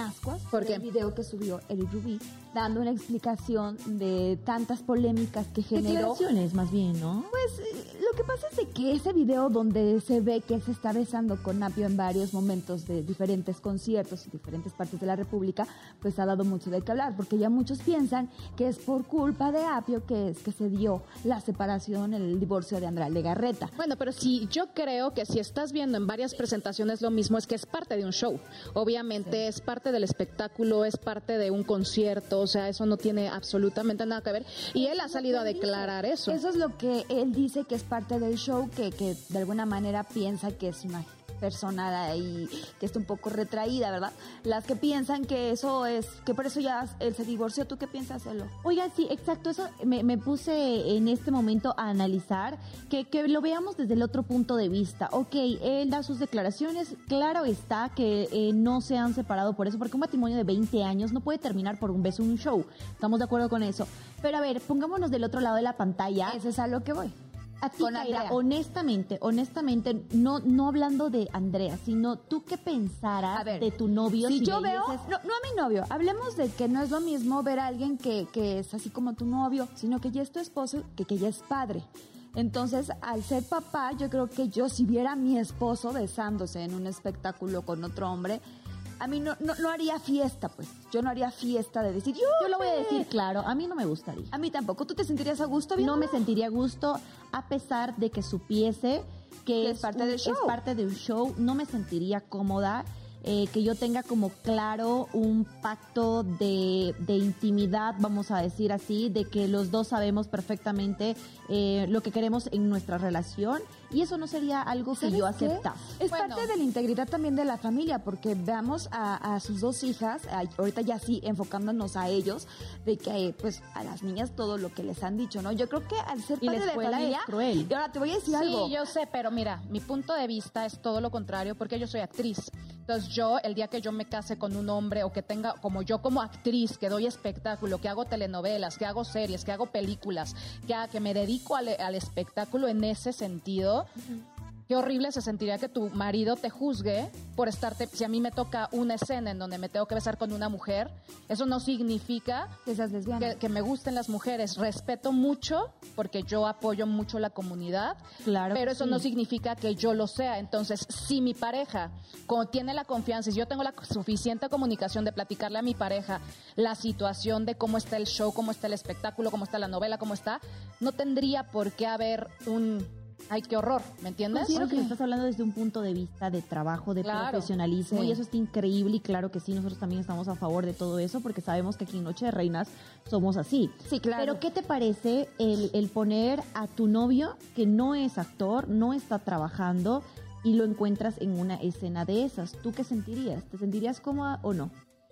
ascuas el video que subió Eric Rubí dando una explicación de tantas polémicas que generó. Declaraciones más bien, ¿no? Pues eh, lo que pasa es de que ese video donde se ve que él se está besando con Apio en varios momentos de diferentes conciertos y diferentes partes de la República, pues ha dado mucho de qué hablar, porque ya muchos piensan que es por culpa de Apio que es que se dio la separación, el divorcio de Andrea Legarreta. Bueno, pero si yo creo que si estás viendo en varias presentaciones lo mismo es que es parte de un show. Obviamente es parte del espectáculo, es parte de un concierto, o sea, eso no tiene absolutamente nada que ver. Y él ha salido a declarar eso. Eso es lo que él dice que es parte del show, que, que de alguna manera piensa que es una persona ahí que está un poco retraída, ¿verdad? Las que piensan que eso es, que por eso ya él se divorció, ¿tú qué piensas, Elo? Oiga, sí, exacto, eso me, me puse en este momento a analizar, que, que lo veamos desde el otro punto de vista. Ok, él da sus declaraciones, claro está que eh, no se han separado por eso, porque un matrimonio de 20 años no puede terminar por un beso, un show. Estamos de acuerdo con eso. Pero a ver, pongámonos del otro lado de la pantalla. Ese es a lo que voy. A ti, Kaira, honestamente, honestamente, no, no hablando de Andrea, sino tú qué pensaras ver, de tu novio. Si, yo le veo, dices- no, no a mi novio, hablemos de que no es lo mismo ver a alguien que, que es así como tu novio, sino que ya es tu esposo, que, que ya es padre. Entonces, al ser papá, yo creo que yo si viera a mi esposo besándose en un espectáculo con otro hombre, a mí no, no, no haría fiesta, pues. Yo no haría fiesta de decir, yo, Yo lo voy a decir claro, a mí no me gustaría. A mí tampoco. ¿Tú te sentirías a gusto No me sentiría a gusto a pesar de que supiese que, Que es, es parte un, del show. es parte de un show. No me sentiría cómoda eh, que yo tenga como claro un pacto de, de intimidad, vamos a decir así, de que los dos sabemos perfectamente eh, lo que queremos en nuestra relación y eso no sería algo que ¿Sabes yo qué? aceptase. Es Bueno. parte de la integridad también de la familia, porque veamos a, a sus dos hijas, a- ahorita ya sí enfocándonos a ellos, de que eh, pues a las niñas todo lo que les han dicho, ¿no? Yo creo que al ser Y la padre de escuela familia, es cruel. y ahora te voy a decir algo. Sí, yo sé, pero mira, mi punto de vista es todo lo contrario porque yo soy actriz. Entonces yo, el día que yo me case con un hombre o que tenga, como yo como actriz, que doy espectáculo, que hago telenovelas, que hago series, que hago películas, que, que me dedico al, al espectáculo en ese sentido, Qué horrible se sentiría que tu marido te juzgue por estarte, si a mí me toca una escena en donde me tengo que besar con una mujer, eso no significa que seas lesbiana. que, que me gusten las mujeres. Respeto mucho porque yo apoyo mucho la comunidad, Claro pero eso sí. no significa que yo lo sea. Entonces, si mi pareja tiene la confianza, si yo tengo la suficiente comunicación de platicarle a mi pareja la situación de cómo está el show, cómo está el espectáculo, cómo está la novela, cómo está, no tendría por qué haber un... Ay, qué horror, ¿me entiendes? Considero que lo estás hablando desde un punto de vista de trabajo, de Claro. profesionalismo, Sí. y eso está increíble, y claro que sí, nosotros también estamos a favor de todo eso, porque sabemos que aquí en Noche de Reinas somos así. Sí, claro. Pero ¿qué te parece el, el poner a tu novio, que no es actor, no está trabajando, y lo encuentras en una escena de esas? ¿Tú qué sentirías? ¿Te sentirías cómoda o no?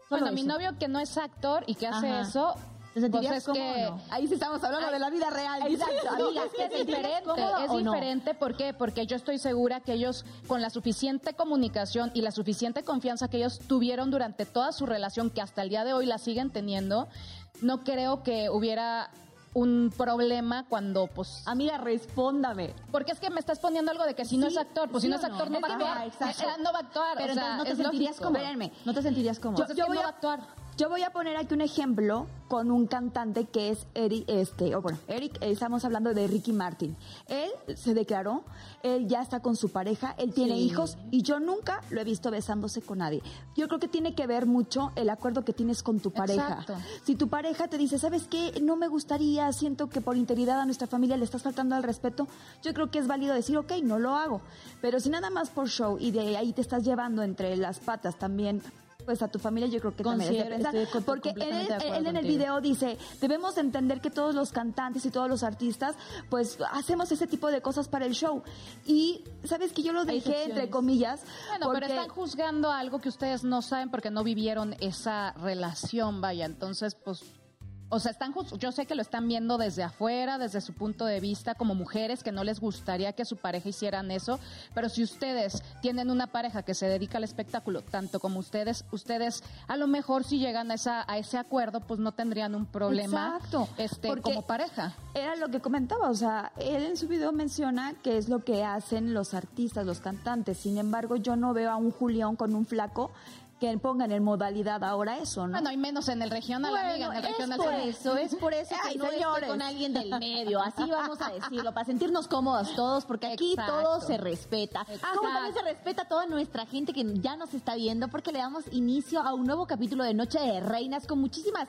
Solo Bueno, mi novio que no es actor y que hace Ajá. eso, ¿Te sentirías pues es cómodo que... o no? Ahí sí estamos hablando de la vida real. Exacto, amiga, es que es ¿Te sentirías diferente, es o no? diferente, ¿por qué? Porque yo estoy segura que ellos, con la suficiente comunicación y la suficiente confianza que ellos tuvieron durante toda su relación, que hasta el día de hoy la siguen teniendo, no creo que hubiera un problema cuando, pues... Amiga, respóndame. Porque es que me estás poniendo algo de que si no Sí, es actor, pues ¿sí si no es actor no? no va a actuar. No va a actuar, Pero o sea, entonces no te sentirías lógico. cómoda. Espérenme. No te sentirías cómoda. Yo- que no va a actuar. Yo voy a poner aquí un ejemplo con un cantante que es Eric, este, o bueno, Eric, estamos hablando de Ricky Martin. Él se declaró, él ya está con su pareja, él tiene Sí. hijos y yo nunca lo he visto besándose con nadie. Yo creo que tiene que ver mucho el acuerdo que tienes con tu pareja. Exacto. Si tu pareja te dice, ¿sabes qué? No me gustaría, siento que por integridad a nuestra familia le estás faltando al respeto, yo creo que es válido decir, ok, no lo hago. Pero si nada más por show y de ahí te estás llevando entre las patas también pues a tu familia yo creo que también es de pensar. porque él, él en el video dice debemos entender que todos los cantantes y todos los artistas pues hacemos ese tipo de cosas para el show y sabes que yo lo dejé entre comillas Bueno, porque pero están juzgando algo que ustedes no saben porque no vivieron esa relación, vaya. Entonces, pues, o sea, están yo sé que lo están viendo desde afuera, desde su punto de vista, como mujeres que no les gustaría que su pareja hicieran eso, pero si ustedes tienen una pareja que se dedica al espectáculo, tanto como ustedes, ustedes a lo mejor si llegan a, esa, a ese acuerdo, pues no tendrían un problema Exacto, este, porque- como pareja. Era lo que comentaba, o sea, él en su video menciona que es lo que hacen los artistas, los cantantes. Sin embargo, yo no veo a un Julián con un flaco que pongan en modalidad ahora eso, ¿no? Bueno, y menos en el regional, Bueno, amiga, en el es regional. por eso, es por eso que Ay, no estoy señores. con alguien del medio, así vamos a decirlo, para sentirnos cómodos todos, porque aquí Exacto. todo se respeta. Exacto. Como también se respeta a toda nuestra gente que ya nos está viendo, porque le damos inicio a un nuevo capítulo de Noche de Reinas con muchísimas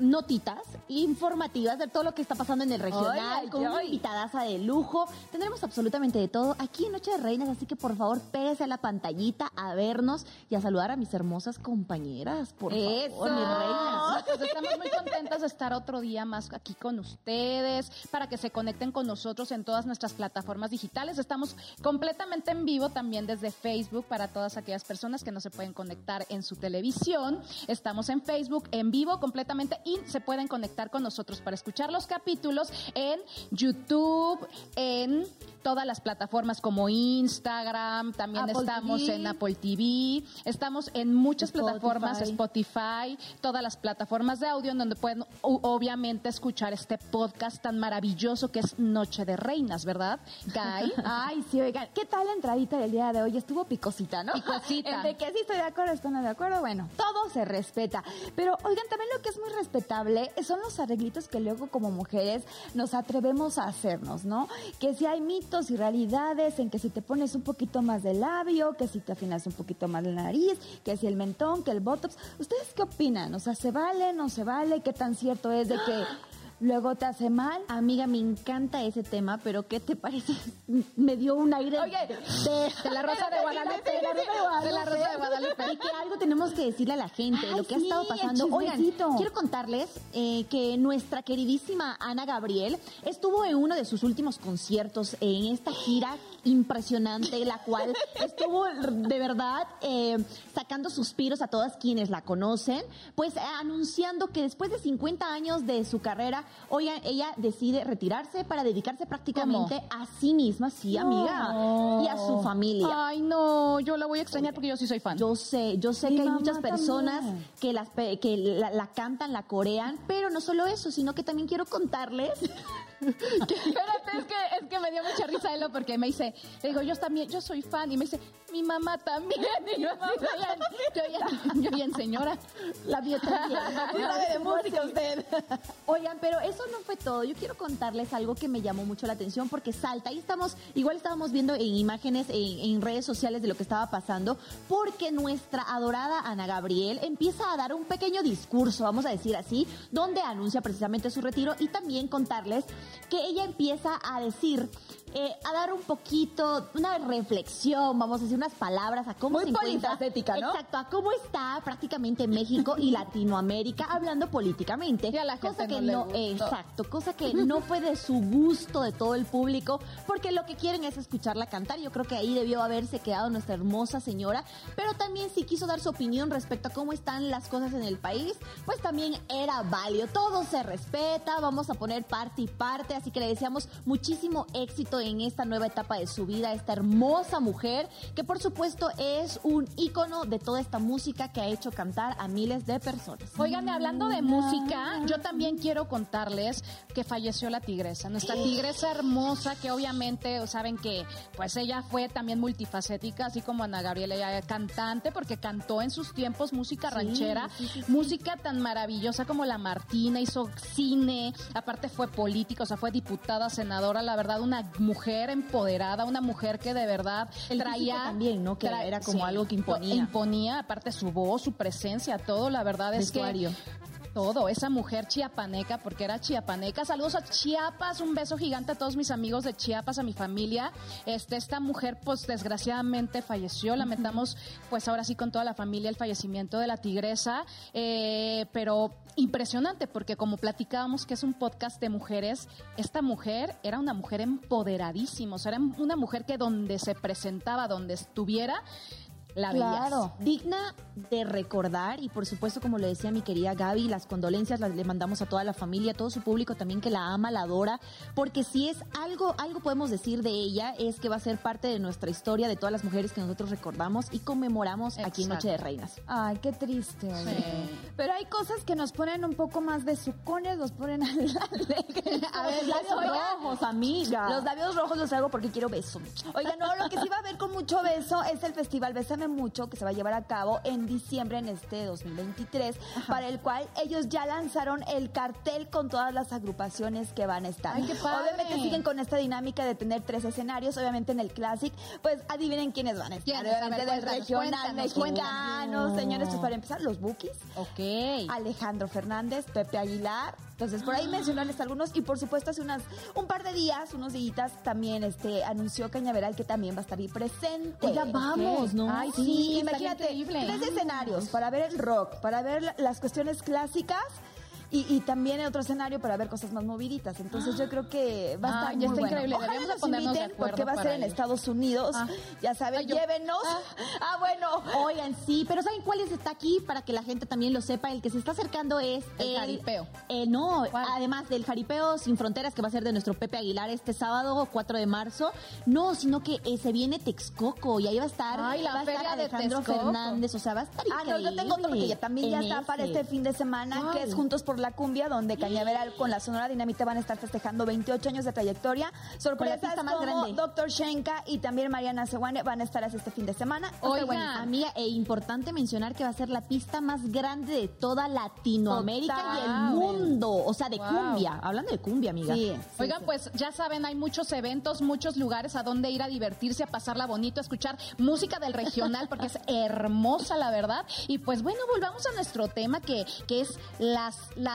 notitas informativas de todo lo que está pasando en el regional, ay, con una ay. invitadaza de lujo. Tendremos absolutamente de todo aquí en Noche de Reinas, así que por favor pégase a la pantallita a vernos y a saludar a mis hermosas compañeras, por Eso. favor, mis reinas. Pues estamos muy contentas de estar otro día más aquí con ustedes, para que se conecten con nosotros en todas nuestras plataformas digitales. Estamos completamente en vivo también desde Facebook para todas aquellas personas que no se pueden conectar en su televisión. Estamos en Facebook en vivo completamente y se pueden conectar con nosotros para escuchar los capítulos en YouTube, en todas las plataformas como Instagram, también Apple estamos TV. en Apple TV, estamos en muchas Spotify. plataformas, Spotify, todas las plataformas de audio en donde pueden obviamente escuchar este podcast tan maravilloso que es Noche de Reinas, ¿verdad? Guy. Ay, sí, oigan, ¿qué tal la entradita del día de hoy? Estuvo picosita, ¿no? Picosita. Entre que sí estoy de acuerdo, estoy no de acuerdo, bueno, todo se respeta. Pero, oigan, también lo que es muy respetable son los arreglitos que luego como mujeres nos atrevemos a hacernos, ¿no? Que si hay mitos y realidades en que si te pones un poquito más de labio, que si te afinas un poquito más la nariz, que si el mentón, que el botox. ¿Ustedes qué opinan? O sea, ¿se vale, no se vale? ¿Qué tan cierto es de que luego te hace mal? Amiga, me encanta ese tema, pero ¿qué te parece? Me dio un aire Oye, de, De la Rosa de Guadalupe. de la Rosa de Guadalupe. De la Rosa de Guadalupe. Y que algo tenemos que decirle a la gente, Ay, lo que ha estado pasando. Oigan, quiero contarles eh, que nuestra queridísima Ana Gabriel estuvo en uno de sus últimos conciertos en esta gira impresionante, la cual estuvo de verdad eh, sacando suspiros a todas quienes la conocen, pues eh, anunciando que después de 50 años de su carrera, hoy ella decide retirarse para dedicarse prácticamente a sí misma, sí, amiga, y a su familia. Ay, no, yo la voy a extrañar porque yo sí soy fan. Yo sé, yo sé Mi que hay muchas personas también. que, las, que la, la cantan, la corean, pero no solo eso, sino que también quiero contarles Espérate, es que, es que me dio mucha risa Elo porque me dice, le digo, yo también, yo soy fan, y me dice, mi mamá también, y yo así, yo ya, yo ya, yo bien señora. la. Sí sabe de música usted. Oigan, pero eso no fue todo. Yo quiero contarles algo que me llamó mucho la atención porque salta. Ahí estamos, igual estábamos viendo en imágenes, en, en redes sociales de lo que estaba pasando, porque nuestra adorada Ana Gabriel empieza a dar un pequeño discurso, vamos a decir así, donde anuncia precisamente su retiro y también contarles que ella empieza a decir. Eh, a dar un poquito, una reflexión, vamos a decir unas palabras a cómo Muy se encuentra. polifacética, ¿no? Exacto, a cómo está prácticamente México y Latinoamérica hablando políticamente. A la cosa que no gustó. exacto, cosa que no fue de su gusto de todo el público, porque lo que quieren es escucharla cantar. Yo creo que ahí debió haberse quedado nuestra hermosa señora, pero también si quiso dar su opinión respecto a cómo están las cosas en el país, pues también era válido. Todo se respeta, vamos a poner parte y parte, así que le deseamos muchísimo éxito en esta nueva etapa de su vida, esta hermosa mujer, que por supuesto es un ícono de toda esta música que ha hecho cantar a miles de personas. Oigan, hablando de música, yo también quiero contarles que falleció la tigresa, nuestra tigresa hermosa, que obviamente saben que pues ella fue también multifacética, así como Ana Gabriela, ella cantante, porque cantó en sus tiempos música ranchera, sí, sí, sí. música tan maravillosa como la Martina, hizo cine, aparte fue política, o sea, fue diputada, senadora, la verdad, una mujer empoderada, una mujer que de verdad El traía también, ¿no? Que era como algo que imponía. imponía, aparte su voz, su presencia, todo, la verdad es Vestuario. que todo, esa mujer chiapaneca, porque era chiapaneca. Saludos a Chiapas, un beso gigante a todos mis amigos de Chiapas, a mi familia. Este, esta mujer, pues desgraciadamente falleció. Lamentamos, pues ahora sí con toda la familia el fallecimiento de la tigresa. Eh, pero impresionante, porque como platicábamos que es un podcast de mujeres, esta mujer era una mujer empoderadísima, o sea, era una mujer que donde se presentaba, donde estuviera, la veías. Claro, digna de recordar y por supuesto como le decía mi querida Gaby, las condolencias las le mandamos a toda la familia, a todo su público también que la ama, la adora, porque si es algo, algo podemos decir de ella es que va a ser parte de nuestra historia, de todas las mujeres que nosotros recordamos y conmemoramos aquí en. Noche de Reinas. Ay, qué triste. Sí. Pero hay cosas que nos ponen un poco más de sucones, los ponen alegres. A ver, labios Oigan, rojos, amiga. Los labios rojos los hago porque quiero beso. Oiga, no, lo que sí va a haber con mucho beso es el festival Bésame mucho que se va a llevar a cabo en diciembre en este 2023, para el cual ellos ya lanzaron el cartel con todas las agrupaciones que van a estar. Ay, qué padre. Obviamente siguen con esta dinámica de tener tres escenarios, obviamente en el Classic, pues adivinen quiénes van a estar. Obviamente del regional mexicano, señores, pues para empezar, los Bookies. Ok. Alejandro Fernández, Pepe Aguilar. Entonces, por ahí mencionarles algunos. Y por supuesto, hace unas, un par de días, unos días, también este, anunció Cañaveral que también va a estar ahí presente. Oiga, vamos, ¿no? Ay, Sí, Sí, imagínate, tres escenarios para ver el rock, para ver la- las cuestiones clásicas. Y, y también otro escenario para ver cosas más moviditas. Entonces yo creo que va a Ah, estar ya está bueno. increíble. Ojalá nos ponernos de inviten acuerdo porque va a ser en. Estados Unidos. Ah. Ya saben, yo- llévenos. Ah. Ah, bueno. Oigan, sí, pero ¿saben cuál es- está aquí? Para que la gente también lo sepa, el que se está acercando es El jaripeo. eh, no, ¿Cuál? además del jaripeo sin fronteras que va a ser de nuestro Pepe Aguilar este sábado 4 de marzo. No, sino que eh, se viene Texcoco y ahí va a estar, Ay, la va a estar de Alejandro. Fernández, o sea, va a estar Ah, no, yo tengo otro porque ya también ya está para este fin de semana, que es Juntos por la Cumbia, donde Cañaveral con la Sonora Dinamita van a estar festejando 28 años de trayectoria. Sorpresas pista más como grande. Dr. Shenka y también Mariana Seguane van a estar así este fin de semana. Va a estar Oigan, buenísimo. Amiga, e importante mencionar que va a ser la pista más grande de toda Latinoamérica y el mundo. O sea, de Wow. cumbia. Hablando de cumbia, amiga. Sí, sí, Oigan, sí. pues ya saben, hay muchos eventos, muchos lugares a donde ir a divertirse, a pasarla bonito, a escuchar música del regional, porque es hermosa, la verdad. Y pues bueno, volvamos a nuestro tema, que, que es las, las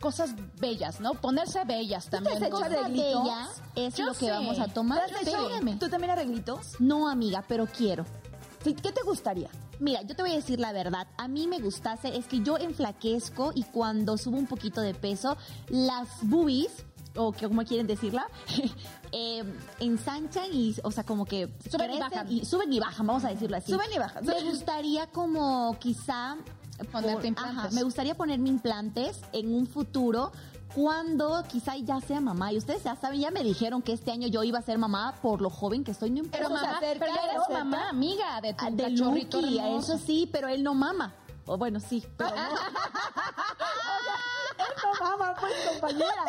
cosas bellas, ¿no? Ponerse bellas también. has hecho arreglitos? bella es Yo lo que vamos a tomar. ¿Te has hecho-. ¿Tú también arreglitos? No, amiga, pero quiero. ¿Qué te gustaría? Mira, yo te voy a decir la verdad. A mí me gustase, es que yo enflaquezco y cuando subo un poquito de peso, las boobies, o que como quieren decirla, eh, ensanchan y, o sea, como que Suben y bajan. suben y bajan, vamos a decirlo así. Suben y bajan. Me gustaría como quizá Ponerte implantes. Ajá, me gustaría ponerme implantes en un futuro cuando quizá ya sea mamá. Y ustedes ya saben, ya me dijeron que este año yo iba a ser mamá por lo joven que estoy, no importa. Pero mamá, pero eres mamá, amiga de tu Ah, de Lucky, eso sí, pero él no mama. O bueno, sí, pero no. No, mamá, pues compañeras.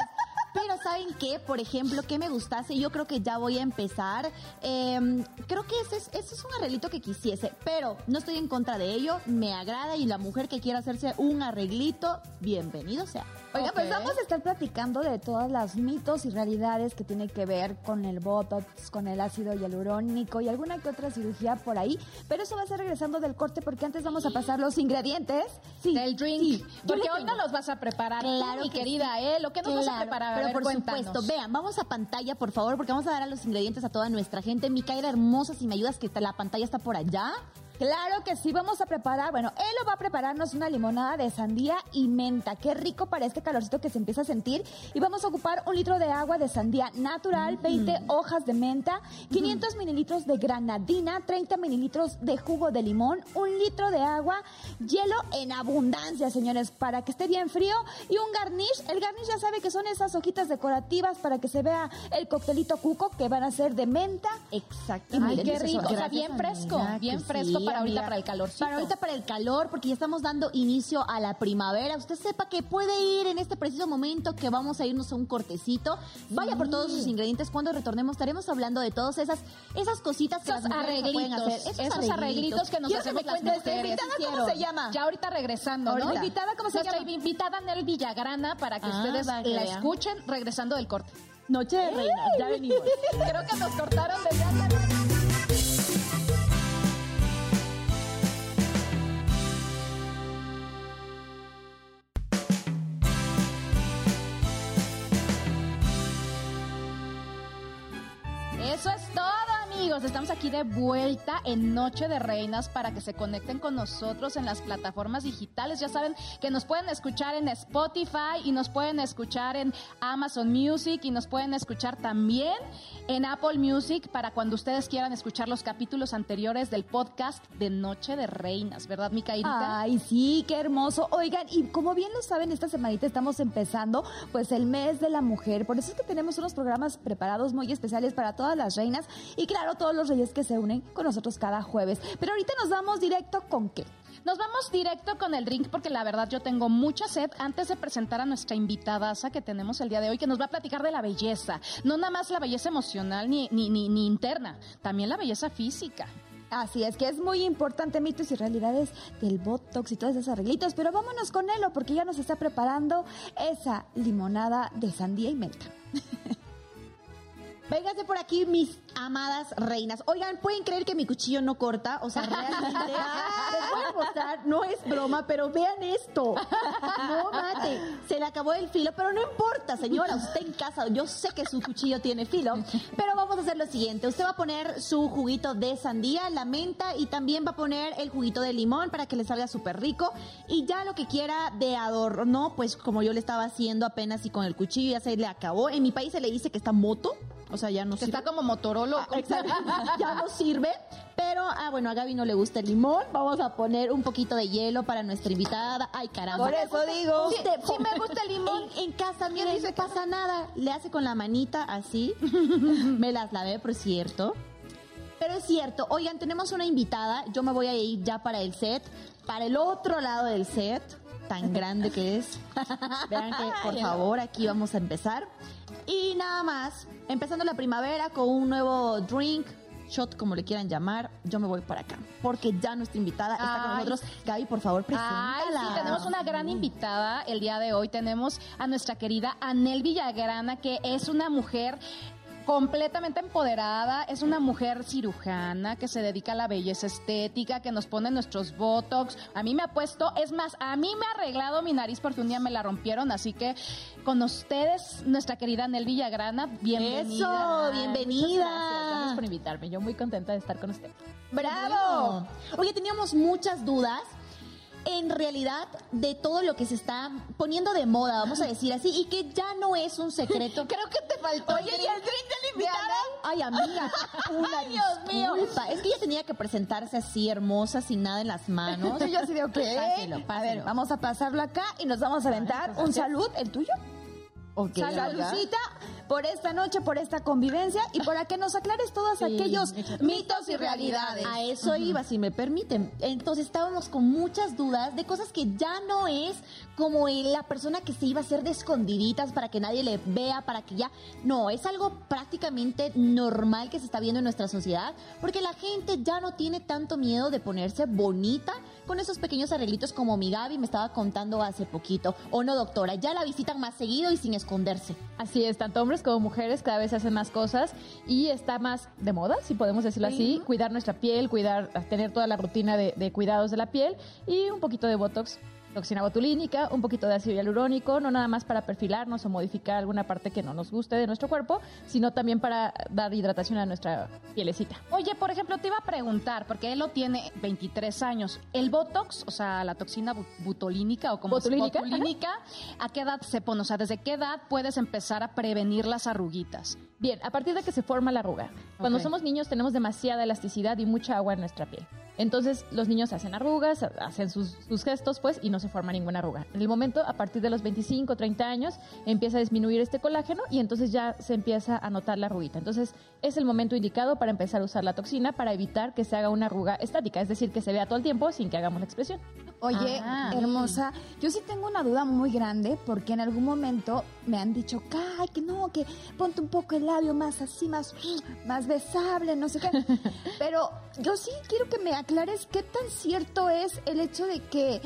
Pero ¿saben qué? Por ejemplo, ¿qué me gustase? Yo creo que ya voy a empezar. Eh, creo que ese es, ese es un arreglito que quisiese, pero no estoy en contra de ello. Me agrada y la mujer que quiera hacerse un arreglito, bienvenido sea. Oiga, pues Ok. vamos a estar platicando de todas las mitos y realidades que tiene que ver con el Botox, con el ácido hialurónico y alguna que otra cirugía por ahí. Pero eso va a ser regresando del corte porque antes vamos a pasar los ingredientes. Sí. Del drink. sí, Porque hoy no los vas a preparar, tú, mi que querida, ¿eh? Lo que nos vas a preparar. A pero ver, por supuesto, vean, vamos a pantalla, por favor, porque vamos a dar a los ingredientes a toda nuestra gente. Micaela hermosa, si me ayudas, que la pantalla está por allá. Claro que sí, vamos a preparar, bueno, él lo va a prepararnos una limonada de sandía y menta. Qué rico para este calorcito que se empieza a sentir. Y vamos a ocupar un litro de agua de sandía natural, 20 hojas de menta, 500 mililitros de granadina, 30 mililitros de jugo de limón, un litro de agua, hielo en abundancia, señores, para que esté bien frío y un garnish. El garnish ya sabe que son esas hojitas decorativas para que se vea el coctelito cuco que van a ser de menta. Exacto. Ay, qué rico. O sea, bien fresco, bien fresco para ahorita, para el calorcito. Para ahorita, para el calor, porque ya estamos dando inicio a la primavera. Usted sepa que puede ir en este preciso momento que vamos a irnos a un cortecito. Vaya por todos sus ingredientes. Cuando retornemos estaremos hablando de todas esas, esas cositas que Esos las no pueden arreglitos, hacer. esos, arreglitos que nos Quiero hacemos las mujeres. invitada, ¿cómo se llama? Ya ahorita regresando, ¿no? Ahorita. ¿La invitada cómo se Nuestra llama? invitada Nel Villagrana para que Ah, ustedes la escuchen regresando del corte. Noche de reinas, ya venimos. Creo que nos cortaron desde hace Estamos aquí de vuelta en Noche de Reinas para que se conecten con nosotros en las plataformas digitales. Ya saben que nos pueden escuchar en Spotify y nos pueden escuchar en Amazon Music y nos pueden escuchar también en Apple Music para cuando ustedes quieran escuchar los capítulos anteriores del podcast de Noche de Reinas, ¿verdad, Micaelita? Ay, sí, qué hermoso. Oigan, y como bien lo saben, esta semanita estamos empezando pues el mes de la mujer. Por eso es que tenemos unos programas preparados muy especiales para todas las reinas y claro, todos los reyes que se unen con nosotros cada jueves. Pero ahorita nos vamos directo con qué. Nos vamos directo con el drink porque la verdad yo tengo mucha sed antes de presentar a nuestra invitada que tenemos el día de hoy que nos va a platicar de la belleza. No nada más la belleza emocional ni, ni, ni, interna, también la belleza física. Así es que es muy importante mitos y realidades del Botox y todos esos arreglitos, pero vámonos con Elo porque ya nos está preparando esa limonada de sandía y menta. Véngase por aquí, mis amadas reinas. Oigan, ¿pueden creer que mi cuchillo no corta? O sea, realmente les voy a mostrar, no es broma, pero vean esto. No mate, se le acabó el filo, pero no importa, señora, usted en casa, yo sé que su cuchillo tiene filo, pero vamos a hacer lo siguiente. Usted va a poner su juguito de sandía, la menta y también va a poner el juguito de limón para que le salga súper rico y ya lo que quiera de adorno, pues como yo le estaba haciendo apenas y con el cuchillo ya se le acabó. En mi país se le dice que está moto. O sea, ya no Que sirve. está como Motorola. Ah, exacto. ya no sirve. Pero, ah, bueno, a Gaby no le gusta el limón. Vamos a poner un poquito de hielo para nuestra invitada. Ay, caramba. Por eso digo. Sí, sí me gusta el limón. En, en casa, mira, no pasa nada. Le hace con la manita así. me las lavé, por cierto. Pero es cierto, oigan, tenemos una invitada. Yo me voy a ir ya para el set, para el otro lado del set, tan grande que es. Vean que, por favor, aquí vamos a empezar. Y nada más, empezando la primavera con un nuevo drink, shot, como le quieran llamar, yo me voy para acá. Porque ya nuestra invitada está con Ay. nosotros. Gaby, por favor, Ay, preséntala. sí, tenemos una gran invitada el día de hoy. Tenemos a nuestra querida Anel Villagrana, que es una mujer completamente empoderada, es una mujer cirujana que se dedica a la belleza estética, que nos pone nuestros botox. A mí me ha puesto, es más, a mí me ha arreglado mi nariz porque un día me la rompieron, así que con ustedes, nuestra querida Anel Villagrana, bienvenida. Eso, bienvenida. Gracias por invitarme. Yo muy contenta de estar con usted. ¡Bravo! Oye, teníamos muchas dudas. En realidad, de todo lo que se está poniendo de moda, vamos a decir así, y que ya no es un secreto. Creo que te faltó. Oye, ¿y el drink de la invitada? Ay, amiga, una Ay, Dios mío. disculpa. Es que ella tenía que presentarse así, hermosa, sin nada en las manos. Yo así de, ok. Páselo, A ver, vamos a pasarlo acá y nos vamos a aventar un salud, el tuyo. Ok, Saludcita por esta noche, por esta convivencia y por a que nos aclares todos aquellos mitos y realidades. A eso iba, si me permiten. Entonces estábamos con muchas dudas de cosas que ya no es como la persona que se iba a hacer de escondiditas para que nadie le vea, para que ya... No, es algo prácticamente normal que se está viendo en nuestra sociedad, porque la gente ya no tiene tanto miedo de ponerse bonita con esos pequeños arreglitos como mi Gaby me estaba contando hace poquito. O no, doctora, ya la visitan más seguido y sin esconderse. Así es, tanto hombres como mujeres cada vez hacen más cosas y está más de moda, si podemos decirlo así, cuidar nuestra piel, cuidar, tener toda la rutina de, de cuidados de la piel y un poquito de Botox, toxina botulínica, un poquito de ácido hialurónico, no nada más para perfilarnos o modificar alguna parte que no nos guste de nuestro cuerpo, sino también para dar hidratación a nuestra pielecita. Oye, por ejemplo, te iba a preguntar, porque él lo tiene 23 años. ¿El Botox, o sea, la toxina bu- butolínica o como Botulínica, botulínica, a qué edad se pone? O sea, ¿desde qué edad puedes empezar a prevenir las arruguitas? Bien, a partir de que se forma la arruga. Cuando somos niños tenemos demasiada elasticidad y mucha agua en nuestra piel. Entonces los niños hacen arrugas, hacen sus, sus gestos, pues, y no se forma ninguna arruga. En el momento, a partir de los 25, 30 años, empieza a disminuir este colágeno y entonces ya se empieza a notar la arruguita. Entonces es el momento indicado para empezar a usar la toxina para evitar que se haga una arruga estática, es decir, que se vea todo el tiempo sin que hagamos la expresión. Oye, Ah. hermosa, yo sí tengo una duda muy grande porque en algún momento me han dicho, ay, que no, que ponte un poco el labio más así, más, más besable, no sé qué. Pero yo sí quiero que me aclares qué tan cierto es el hecho de que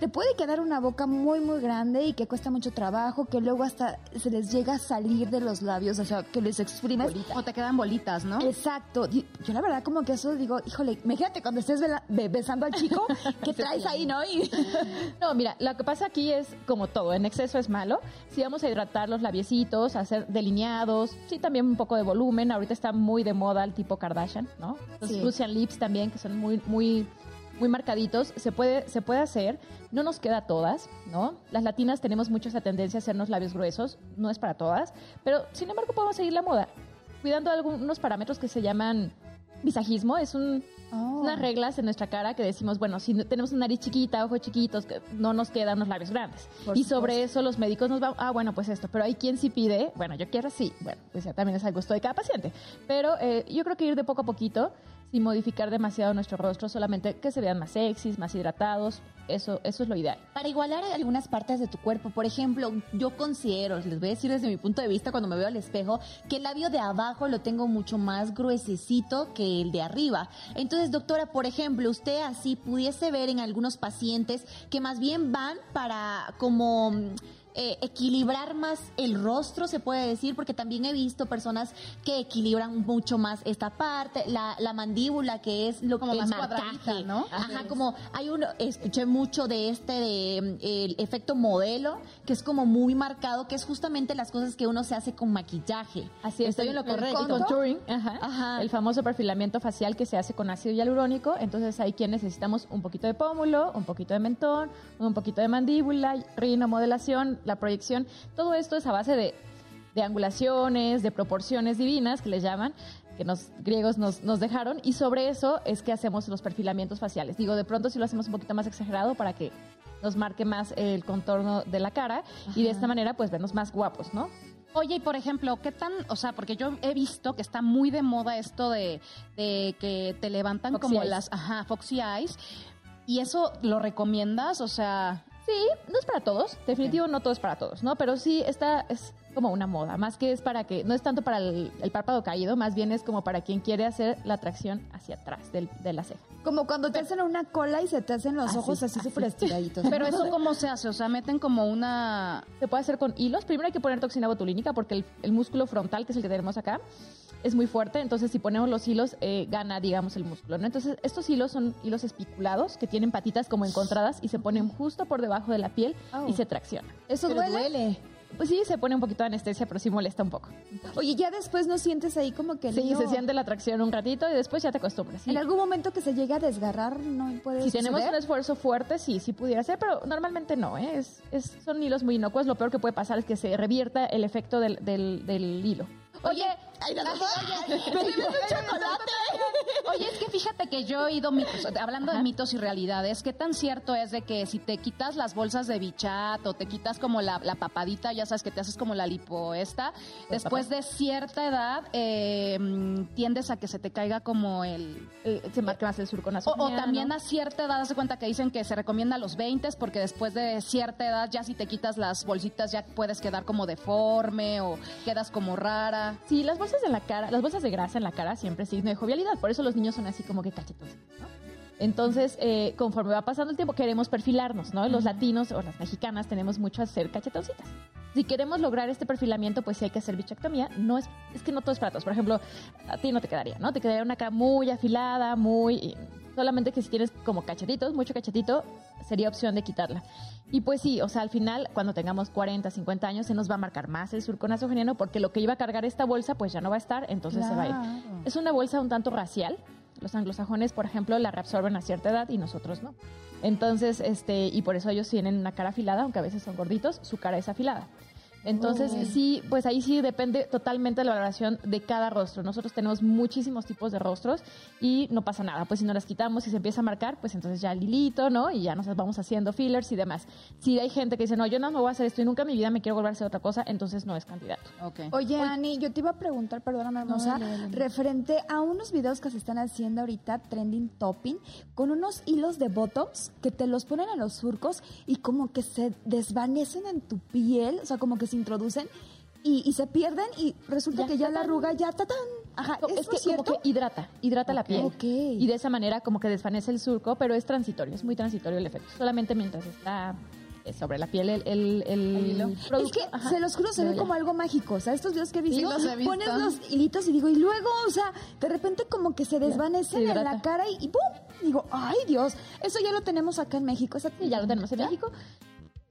te puede quedar una boca muy, muy grande y que cuesta mucho trabajo, que luego hasta se les llega a salir de los labios, o sea, que les exprimes. O te quedan bolitas, ¿no? Exacto. Yo la verdad como que eso digo, híjole, imagínate cuando estés besando al chico, que traes ahí, ¿no? Y, No, mira, lo que pasa aquí es como todo, en exceso es malo. Si vamos a hidratar los labiecitos, hacer delineados, sí también un poco de volumen. Ahorita está muy de moda el tipo Kardashian, ¿no? Los Sí. Russian lips también, que son muy, muy, muy marcaditos. Se puede, se puede hacer, no nos queda a todas, ¿no? Las latinas tenemos mucho esa tendencia a hacernos labios gruesos, no es para todas, pero sin embargo podemos seguir la moda, cuidando algunos parámetros que se llaman visajismo, es un, Oh. unas reglas en nuestra cara que decimos, bueno, si tenemos una nariz chiquita, ojos chiquitos, no nos quedan unos labios grandes. Por y sobre eso los médicos nos van, ah, bueno, pues esto, pero hay quien sí pide, bueno, yo quiero así, bueno, pues ya también es al gusto de cada paciente. Pero eh, yo creo que ir de poco a poquito, sin modificar demasiado nuestro rostro, solamente que se vean más sexys, más hidratados. Eso, eso es lo ideal. Para igualar algunas partes de tu cuerpo, por ejemplo, yo considero, les voy a decir desde mi punto de vista cuando me veo al espejo, que el labio de abajo lo tengo mucho más gruesecito que el de arriba. Entonces, doctora, por ejemplo, usted así pudiese ver en algunos pacientes que más bien van para como eh, equilibrar más el rostro, se puede decir, porque también he visto personas que equilibran mucho más esta parte, la, la mandíbula, que es lo Como que más marcaje, ¿no? Ajá, como hay uno, escuché mucho de este, de mm, el efecto modelo, que es como muy marcado, que es justamente las cosas que uno se hace con maquillaje. Así es, Estoy en lo el- correcto. el contouring, ajá, Ajá. el famoso perfilamiento facial que se hace con ácido hialurónico. Entonces hay quien necesitamos un poquito de pómulo, un poquito de mentón, un poquito de mandíbula, rino, modelación, la proyección. Todo esto es a base de, de angulaciones, de proporciones divinas que les llaman que los griegos nos, nos dejaron y sobre eso es que hacemos los perfilamientos faciales. Digo, de pronto si lo hacemos un poquito más exagerado para que nos marque más el contorno de la cara y de esta manera pues vernos más guapos, ¿no? Oye, y por ejemplo, ¿qué tan, o sea, porque yo he visto que está muy de moda esto de, de que te levantan Foxy como eyes. las, ajá, Foxy Eyes, y eso lo recomiendas, o sea, Sí, no es para todos, definitivo no todo es para todos, ¿no? Pero sí esta es como una moda, más que es para que, no es tanto para el, el párpado caído, más bien es como para quien quiere hacer la tracción hacia atrás del- de la ceja. Como cuando te hacen una cola y se te hacen los Así, ojos así así. súper estiraditos. pero eso cómo se hace, o sea, meten como una, Se puede hacer con hilos, primero hay que poner toxina botulínica porque el, el músculo frontal, que es el que tenemos acá, es muy fuerte, entonces si ponemos los hilos, eh, gana, digamos, el músculo, ¿no? Entonces estos hilos son hilos espiculados que tienen patitas como encontradas y se ponen justo por debajo de la piel Oh. y se traccionan. ¿Eso Pero duele? duele. Pues sí, se pone un poquito de anestesia, pero sí molesta un poco. Oye, ya después no sientes ahí como que Sí, se siente la tracción un ratito y después ya te acostumbras. sí. En algún momento que se llegue a desgarrar, no puede Si tenemos un esfuerzo fuerte, sí, sí pudiera ser, pero normalmente no, ¿eh? Es, es- son hilos muy inocuos. Lo peor que puede pasar es que se revierta el efecto del, del, del hilo. oye, Ay, no, no, Oye, es que fíjate que yo he oído mitos, hablando de mitos y realidades, ¿qué tan cierto es de que si te quitas las bolsas de bichat o te quitas como la, la papadita, ya sabes que te haces como la lipo esta, después de cierta edad eh, tiendes a que se te caiga como el... Eh, se marca más el surco O, nasogeniano. o también a cierta edad, hace cuenta que dicen que se recomienda a los 20 porque después de cierta edad ya si te quitas las bolsitas ya puedes quedar como deforme o quedas como rara. Sí, las bolsas en la cara, las bolsas de grasa en la cara siempre es signo de jovialidad. Por eso los niños son así como que cachetones, ¿no? Entonces, eh, conforme va pasando el tiempo, queremos perfilarnos, ¿no? Los latinos o las mexicanas tenemos mucho a hacer cachetoncitas. Si queremos lograr este perfilamiento, pues sí hay que hacer bichectomía. No es, es que no todo es para todos. Por ejemplo, a ti no te quedaría, ¿no? Te quedaría una cara muy afilada, muy... Solamente que si tienes como cachetitos, mucho cachetito, sería opción de quitarla. Y pues sí, o sea, al final, cuando tengamos 40, 50 años, se nos va a marcar más el surco nasogeniano porque lo que iba a cargar esta bolsa, pues ya no va a estar, entonces se va a ir. Es una bolsa un tanto racial. Los anglosajones, por ejemplo, la reabsorben a cierta edad y nosotros no. Entonces, este, y por eso ellos tienen una cara afilada, aunque a veces son gorditos, su cara es afilada. Entonces, sí, pues ahí sí depende totalmente de la valoración de cada rostro. Nosotros tenemos muchísimos tipos de rostros y no pasa nada. Pues si no las quitamos y se empieza a marcar, pues entonces ya el hilito, ¿no? Y ya nos vamos haciendo fillers y demás. Si hay gente que dice, no, yo no me voy a hacer esto y nunca en mi vida me quiero volver a hacer otra cosa, entonces no es candidato. Ok. Oye, Ani, yo te iba a preguntar, perdóname, hermosa, dale. referente a unos videos que se están haciendo ahorita, trending topping, con unos hilos de botox que te los ponen en los surcos y como que se desvanecen en tu piel, o sea, como que se introducen y, y se pierden y resulta Ya, que ya la arruga ya, tatán. Ajá, Co- ¿eso es que es cierto? como que hidrata, hidrata la piel. Ok. Y de esa manera como que desvanece el surco, pero es transitorio, es muy transitorio el efecto. Solamente mientras está eh, sobre la piel el, el, el hilo. producto. Es que ajá, se los juro, se pero ve ya. como algo mágico. O sea, estos videos que he visto, los he visto. pones los hilitos y digo, y luego, o sea, de repente como que se desvanecen se en la cara y, y ¡pum! Digo, ¡ay, Dios! Eso ya lo tenemos acá en México. Esa Sí, ya lo tenemos en ¿Ya? México.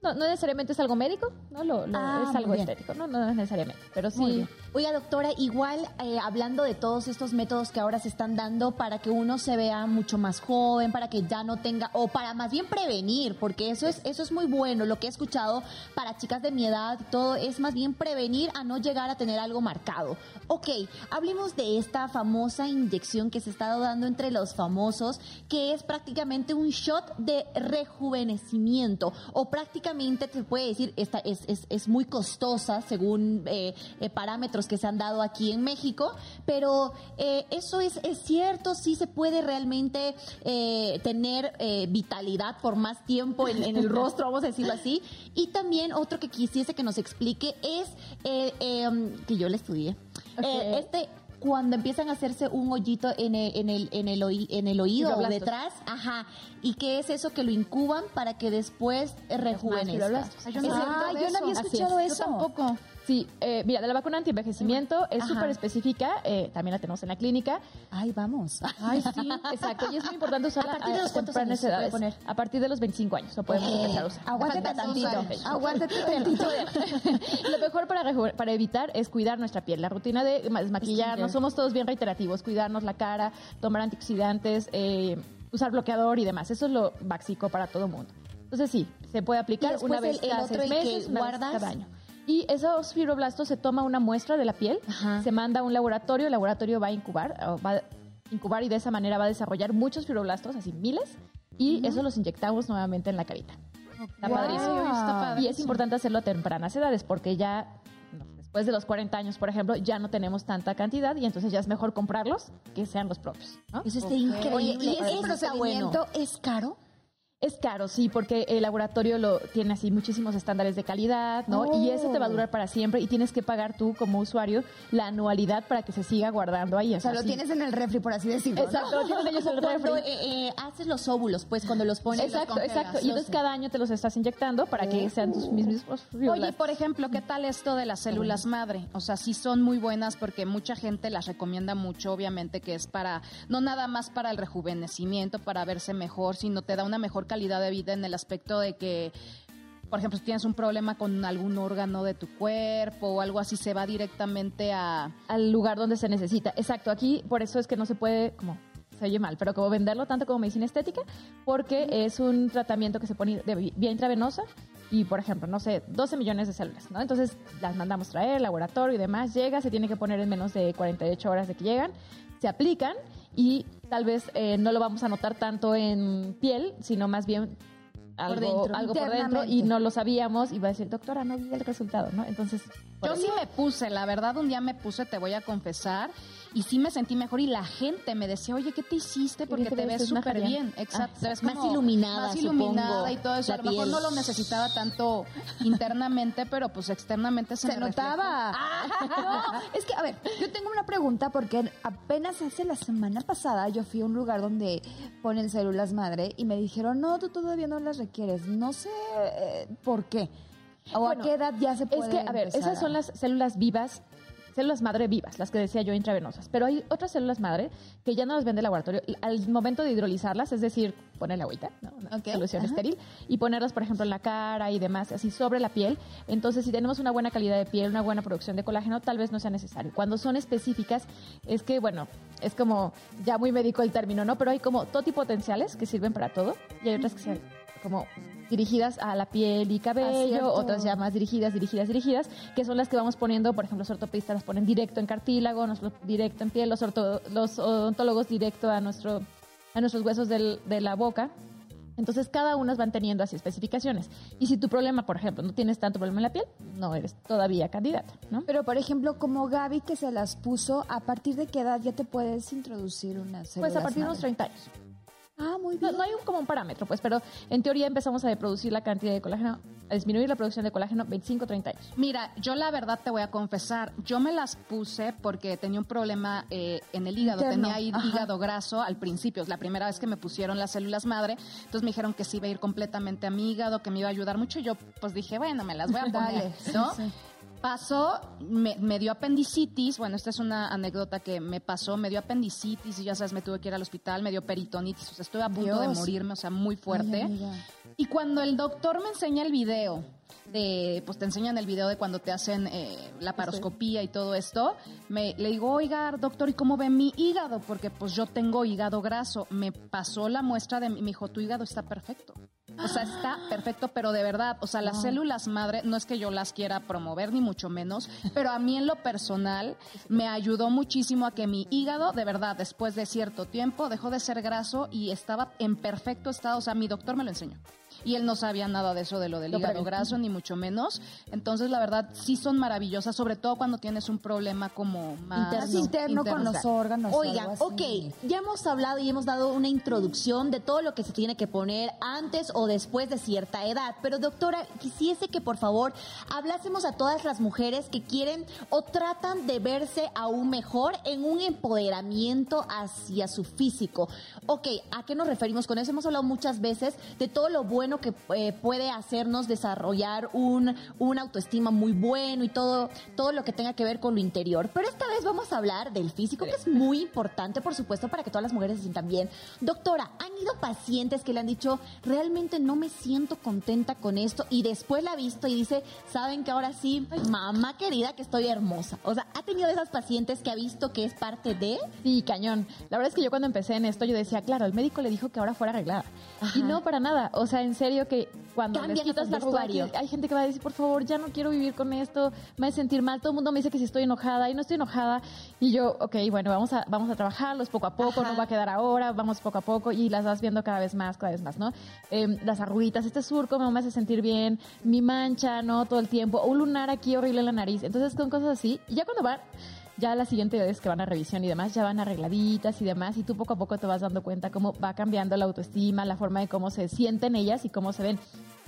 No, no necesariamente es algo médico, no lo, lo- Ah, es algo estético, no, no es necesariamente, pero sí. Oiga, doctora, igual eh, hablando de todos estos métodos que ahora se están dando para que uno se vea mucho más joven, para que ya no tenga, o para más bien prevenir, porque eso es, eso es muy bueno. Lo que he escuchado para chicas de mi edad, todo es más bien prevenir a no llegar a tener algo marcado. Ok, hablemos de esta famosa inyección que se está dando entre los famosos, que es prácticamente un shot de rejuvenecimiento, o prácticamente estéticamente te puede decir, esta es, es, es muy costosa según eh, eh, parámetros que se han dado aquí en México, pero eh, eso es, es cierto, sí se puede realmente eh, tener vitalidad por más tiempo en, en el rostro, vamos a decirlo así. Y también otro que quisiese que nos explique es, eh, que yo le estudié, este cuando empiezan a hacerse un hoyito en el, en el, en el, oí- en el oído o detrás, ajá, y qué es eso que lo incuban para que después rejuvenezca. yo no Ah, yo había escuchado es. eso. Yo tampoco. Sí, eh, mira, de la vacuna anti-envejecimiento es súper específica, eh, también la tenemos en la clínica. Ay, vamos. Ay, sí, exacto. Y es muy importante usarla ¿A partir de los cuántos años se puede edades. poner? A partir de los 25 años lo podemos empezar a usar. Aguántate tantito. Aguántate tantito. Lo mejor para, para evitar es cuidar nuestra piel. La rutina de ma- maquillarnos, somos todos bien reiterativos, cuidarnos la cara, tomar antioxidantes, eh, usar bloqueador y demás. Eso es lo básico para todo mundo. Entonces sí, se puede aplicar una vez el- el cada otro, seis el que meses, una vez cada año. Y esos fibroblastos se toma una muestra de la piel, Ajá. se manda a un laboratorio, el laboratorio va a incubar, va a incubar y de esa manera va a desarrollar muchos fibroblastos, así miles, y eso los inyectamos nuevamente en la carita. Está Guau. padrísimo. Está padre. Y es importante hacerlo a tempranas edades porque ya no, después de los 40 años, por ejemplo, ya no tenemos tanta cantidad y entonces ya es mejor comprarlos que sean los propios. ¿no? Eso está Ok. increíble. Oye, ¿y ese está bueno. procedimiento es caro? Es caro, sí, porque el laboratorio lo tiene así muchísimos estándares de calidad, ¿no? Y eso te va a durar para siempre y tienes que pagar tú como usuario la anualidad para que se siga guardando ahí. O sea, lo sí. tienes en el refri, por así decirlo. ¿no? Exacto, lo tienen ellos en el Cuando refri. eh, eh, haces los óvulos, pues cuando los pones. Exacto, los exacto. Y entonces cada año te los estás inyectando para que sean tus mismos Oye, por ejemplo, ¿qué tal esto de las células madre? O sea, sí son muy buenas porque mucha gente las recomienda mucho, obviamente que es para, no nada más para el rejuvenecimiento, para verse mejor, sino te da una mejor calidad de vida en el aspecto de que, por ejemplo, si tienes un problema con algún órgano de tu cuerpo o algo así, se va directamente a... al lugar donde se necesita. Exacto, aquí por eso es que no se puede, como se oye mal, pero como venderlo tanto como medicina estética, porque es un tratamiento que se pone de vía intravenosa y, por ejemplo, no sé, 12 millones de células, ¿no? Entonces las mandamos traer, laboratorio y demás, llega, se tiene que poner en menos de 48 horas de que llegan, se aplican y tal vez eh, no lo vamos a notar tanto en piel, sino más bien algo, dentro, algo por dentro y no lo sabíamos y va a decir, doctora, no vi el resultado, ¿no? Entonces, por Yo sí me puse, la verdad, un día me puse, te voy a confesar, y sí me sentí mejor y la gente me decía, oye, ¿qué te hiciste? Porque te te ves, súper bien. Exacto. Ah, te ves más como iluminada, Más iluminada supongo, y todo eso. a lo mejor piel. no lo necesitaba tanto internamente, pero pues externamente se, Se me notaba. No, es que, a ver, yo tengo una pregunta porque apenas hace la semana pasada yo fui a un lugar donde ponen células madre y me dijeron, no, tú todavía no las requieres. No sé eh, por qué. O Bueno, a qué edad ya se puede Es que, a ver, esas son las células vivas, células madre vivas, las que decía yo intravenosas. Pero hay otras células madre que ya no las vende el laboratorio. Al momento de hidrolizarlas, es decir, ponerle agüita, ¿no? una Ok, solución ajá. estéril, y ponerlas, por ejemplo, en la cara y demás, así sobre la piel. Entonces, si tenemos una buena calidad de piel, una buena producción de colágeno, tal vez no sea necesario. Cuando son específicas, es que, bueno, es como ya muy médico el término, ¿no? Pero hay como totipotenciales que sirven para todo y hay otras que sean como dirigidas a la piel y cabello, cierto. otras ya más dirigidas, dirigidas, dirigidas, que son las que vamos poniendo, por ejemplo, los ortopedistas las ponen directo en cartílago, nosotros directo en piel, los, orto- los odontólogos directo a, nuestro, a nuestros huesos del- de la boca. Entonces, cada uno van teniendo así especificaciones. Y si tu problema, por ejemplo, no tienes tanto problema en la piel, no eres todavía candidata, ¿no? Pero, por ejemplo, como Gaby que se las puso, ¿a partir de qué edad ya te puedes introducir una célula Pues a partir de unos 30 años. Ah, muy bien. no hay un, como un parámetro, pues, pero en teoría empezamos a producir la cantidad de colágeno, a disminuir la producción de colágeno 25 30 años. Mira, yo la verdad te voy a confesar, yo me las puse porque tenía un problema eh, en el hígado, Interno, tenía hí- ajá. hígado graso al principio, es la primera vez que me pusieron las células madre, entonces me dijeron que sí iba a ir completamente a mi hígado, que me iba a ayudar mucho y yo pues dije, bueno, me las voy a poner, Dale, ¿no? sí. Pasó, me, me dio apendicitis, bueno, esta es una anécdota que me pasó, me dio apendicitis y ya sabes, me tuve que ir al hospital, me dio peritonitis, o sea, estuve a punto de morirme, o sea, muy fuerte. Ay. Y cuando el doctor me enseña el video, de, pues te enseñan el video de cuando te hacen eh, la paroscopía y todo esto, me, le digo, oiga, doctor, ¿y cómo ve mi hígado? Porque pues yo tengo hígado graso. Me pasó la muestra de mi, me dijo, tu hígado está perfecto. O sea, está perfecto, pero de verdad, o sea, las células madre, no es que yo las quiera promover, ni mucho menos, pero a mí en lo personal me ayudó muchísimo a que mi hígado, de verdad, después de cierto tiempo, dejó de ser graso y estaba en perfecto estado, o sea, mi doctor me lo enseñó. Y él no sabía nada de eso de lo del Lo hígado graso, ni mucho menos. Entonces, la verdad, sí son maravillosas, sobre todo cuando tienes un problema como más Más interno con los órganos. o Oigan, ok, ya hemos hablado y hemos dado una introducción de todo lo que se tiene que poner antes o después de cierta edad, pero doctora, quisiese que por favor hablásemos a todas las mujeres que quieren o tratan de verse aún mejor en un empoderamiento hacia su físico. Ok, ¿a qué nos referimos con eso? Hemos hablado muchas veces de todo lo bueno que eh, puede hacernos desarrollar un, un autoestima muy bueno y todo, todo lo que tenga que ver con lo interior. Pero esta vez vamos a hablar del físico, que es muy importante, por supuesto, para que todas las mujeres se sientan bien. Doctora, ¿han ido pacientes que le han dicho, realmente no me siento contenta con esto? Y después la ha visto y dice, ¿saben que ahora sí, mamá querida, que estoy hermosa? O sea, ¿ha tenido de esas pacientes que ha visto que es parte de? Sí, cañón. La verdad es que yo cuando empecé en esto, yo decía, claro, el médico le dijo que ahora fuera arreglada. Y no para nada. O sea, en serio que cuando Cambian les quitas la el arruga, hay gente que va a decir, por favor, ya no quiero vivir con esto, me voy a sentir mal. Todo el mundo me dice que si estoy enojada y no estoy enojada. Y yo, ok, bueno, vamos a, vamos a trabajarlos poco a poco, Ajá. no va a quedar ahora, vamos poco a poco y las vas viendo cada vez más, cada vez más, ¿no? Em, las arruguitas, este surco me hace sentir bien, mi mancha, ¿no? Todo el tiempo, un lunar aquí horrible en la nariz. Entonces, con cosas así. Y ya cuando van, ya la siguiente vez que van a revisión y demás, ya van arregladitas y demás, y tú poco a poco te vas dando cuenta cómo va cambiando la autoestima, la forma de cómo se sienten ellas y cómo se ven.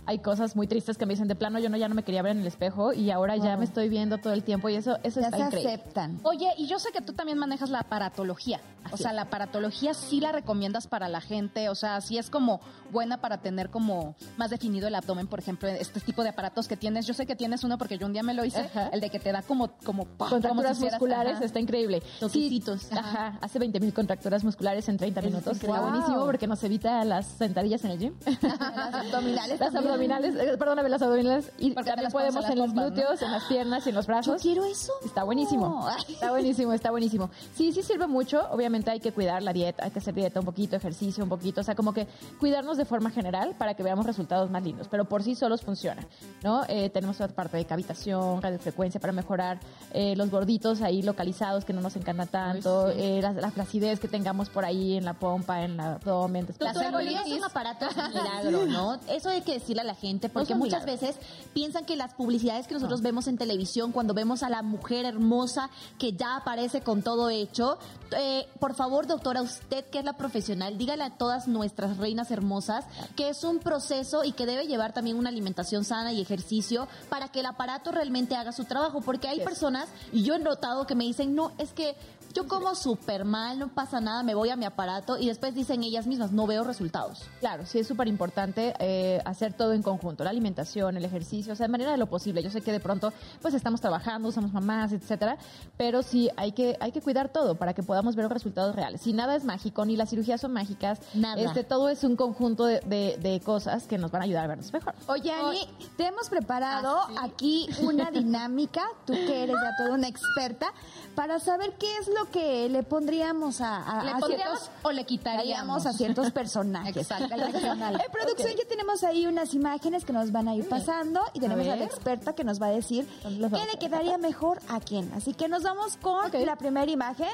Hay cosas muy tristes que me dicen de plano, yo no ya no me quería ver en el espejo y ahora ya me estoy viendo todo el tiempo y eso eso Ya está se increíble. aceptan. Oye, y yo sé que tú también manejas la aparatología. o sea, la aparatología sí la recomiendas para la gente. O sea, sí es como buena para tener como más definido el abdomen, por ejemplo, este tipo de aparatos que tienes. Yo sé que tienes uno porque yo un día me lo hice, Ajá. el de que te da como, como, como Contracturas si musculares, ajá. está increíble. Toquecitos. Sí, ajá, hace 20 mil contracturas musculares en 30 minutos. Está increíble. buenísimo Wow. porque nos evita las sentadillas en el gym. Las abdominales las. Abdominales, eh, perdóname, las abdominales. Y Porque también las podemos en las los pompas, ¿no? glúteos, en las piernas y en los brazos. Yo quiero eso. Está buenísimo. Está buenísimo, está buenísimo. Sí, sí sirve mucho. Obviamente hay que cuidar la dieta, hay que hacer dieta un poquito, ejercicio un poquito. O sea, como que cuidarnos de forma general para que veamos resultados más lindos. Pero por sí solos funciona, ¿no? Eh, tenemos otra parte de cavitación, radiofrecuencia para mejorar eh, los gorditos ahí localizados que no nos encantan tanto. eh, la, la flacidez que tengamos por ahí en la pompa, en el abdomen. La Doctora, pero no celulitis. son aparatos milagro, ¿no? Eso hay que decirle a la gente, porque muchas veces piensan que las publicidades que nosotros vemos en televisión, cuando vemos a la mujer hermosa que ya aparece con todo hecho, eh, por favor, doctora, usted que es la profesional, dígale a todas nuestras reinas hermosas que es un proceso y que debe llevar también una alimentación sana y ejercicio para que el aparato realmente haga su trabajo, porque hay personas, y yo he notado que me dicen, no, es que yo como súper mal, no pasa nada, me voy a mi aparato y después dicen ellas mismas, no veo resultados. Claro, sí es súper importante eh, hacer todo en conjunto, la alimentación, el ejercicio, o sea, de manera de lo posible. Yo sé que de pronto, pues estamos trabajando, somos mamás, etcétera, pero sí hay que hay que cuidar todo para que podamos ver resultados reales. Y nada es mágico, ni las cirugías son mágicas. Nada. Este, todo es un conjunto de, de- de cosas que nos van a ayudar a vernos mejor. Oye, Ani, te hemos preparado Ah, sí. aquí una dinámica, tú que eres ya toda una experta, para saber qué es lo que le pondríamos a, a- ¿Le a pondríamos ciertos- o le quitaríamos? a ciertos personajes. Exacto. En producción ya tenemos ahí unas imágenes que nos van a ir pasando y tenemos a, la experta que nos va a decir ¿Dónde las qué le quedaría mejor a quién. Así que nos vamos con la primera imagen,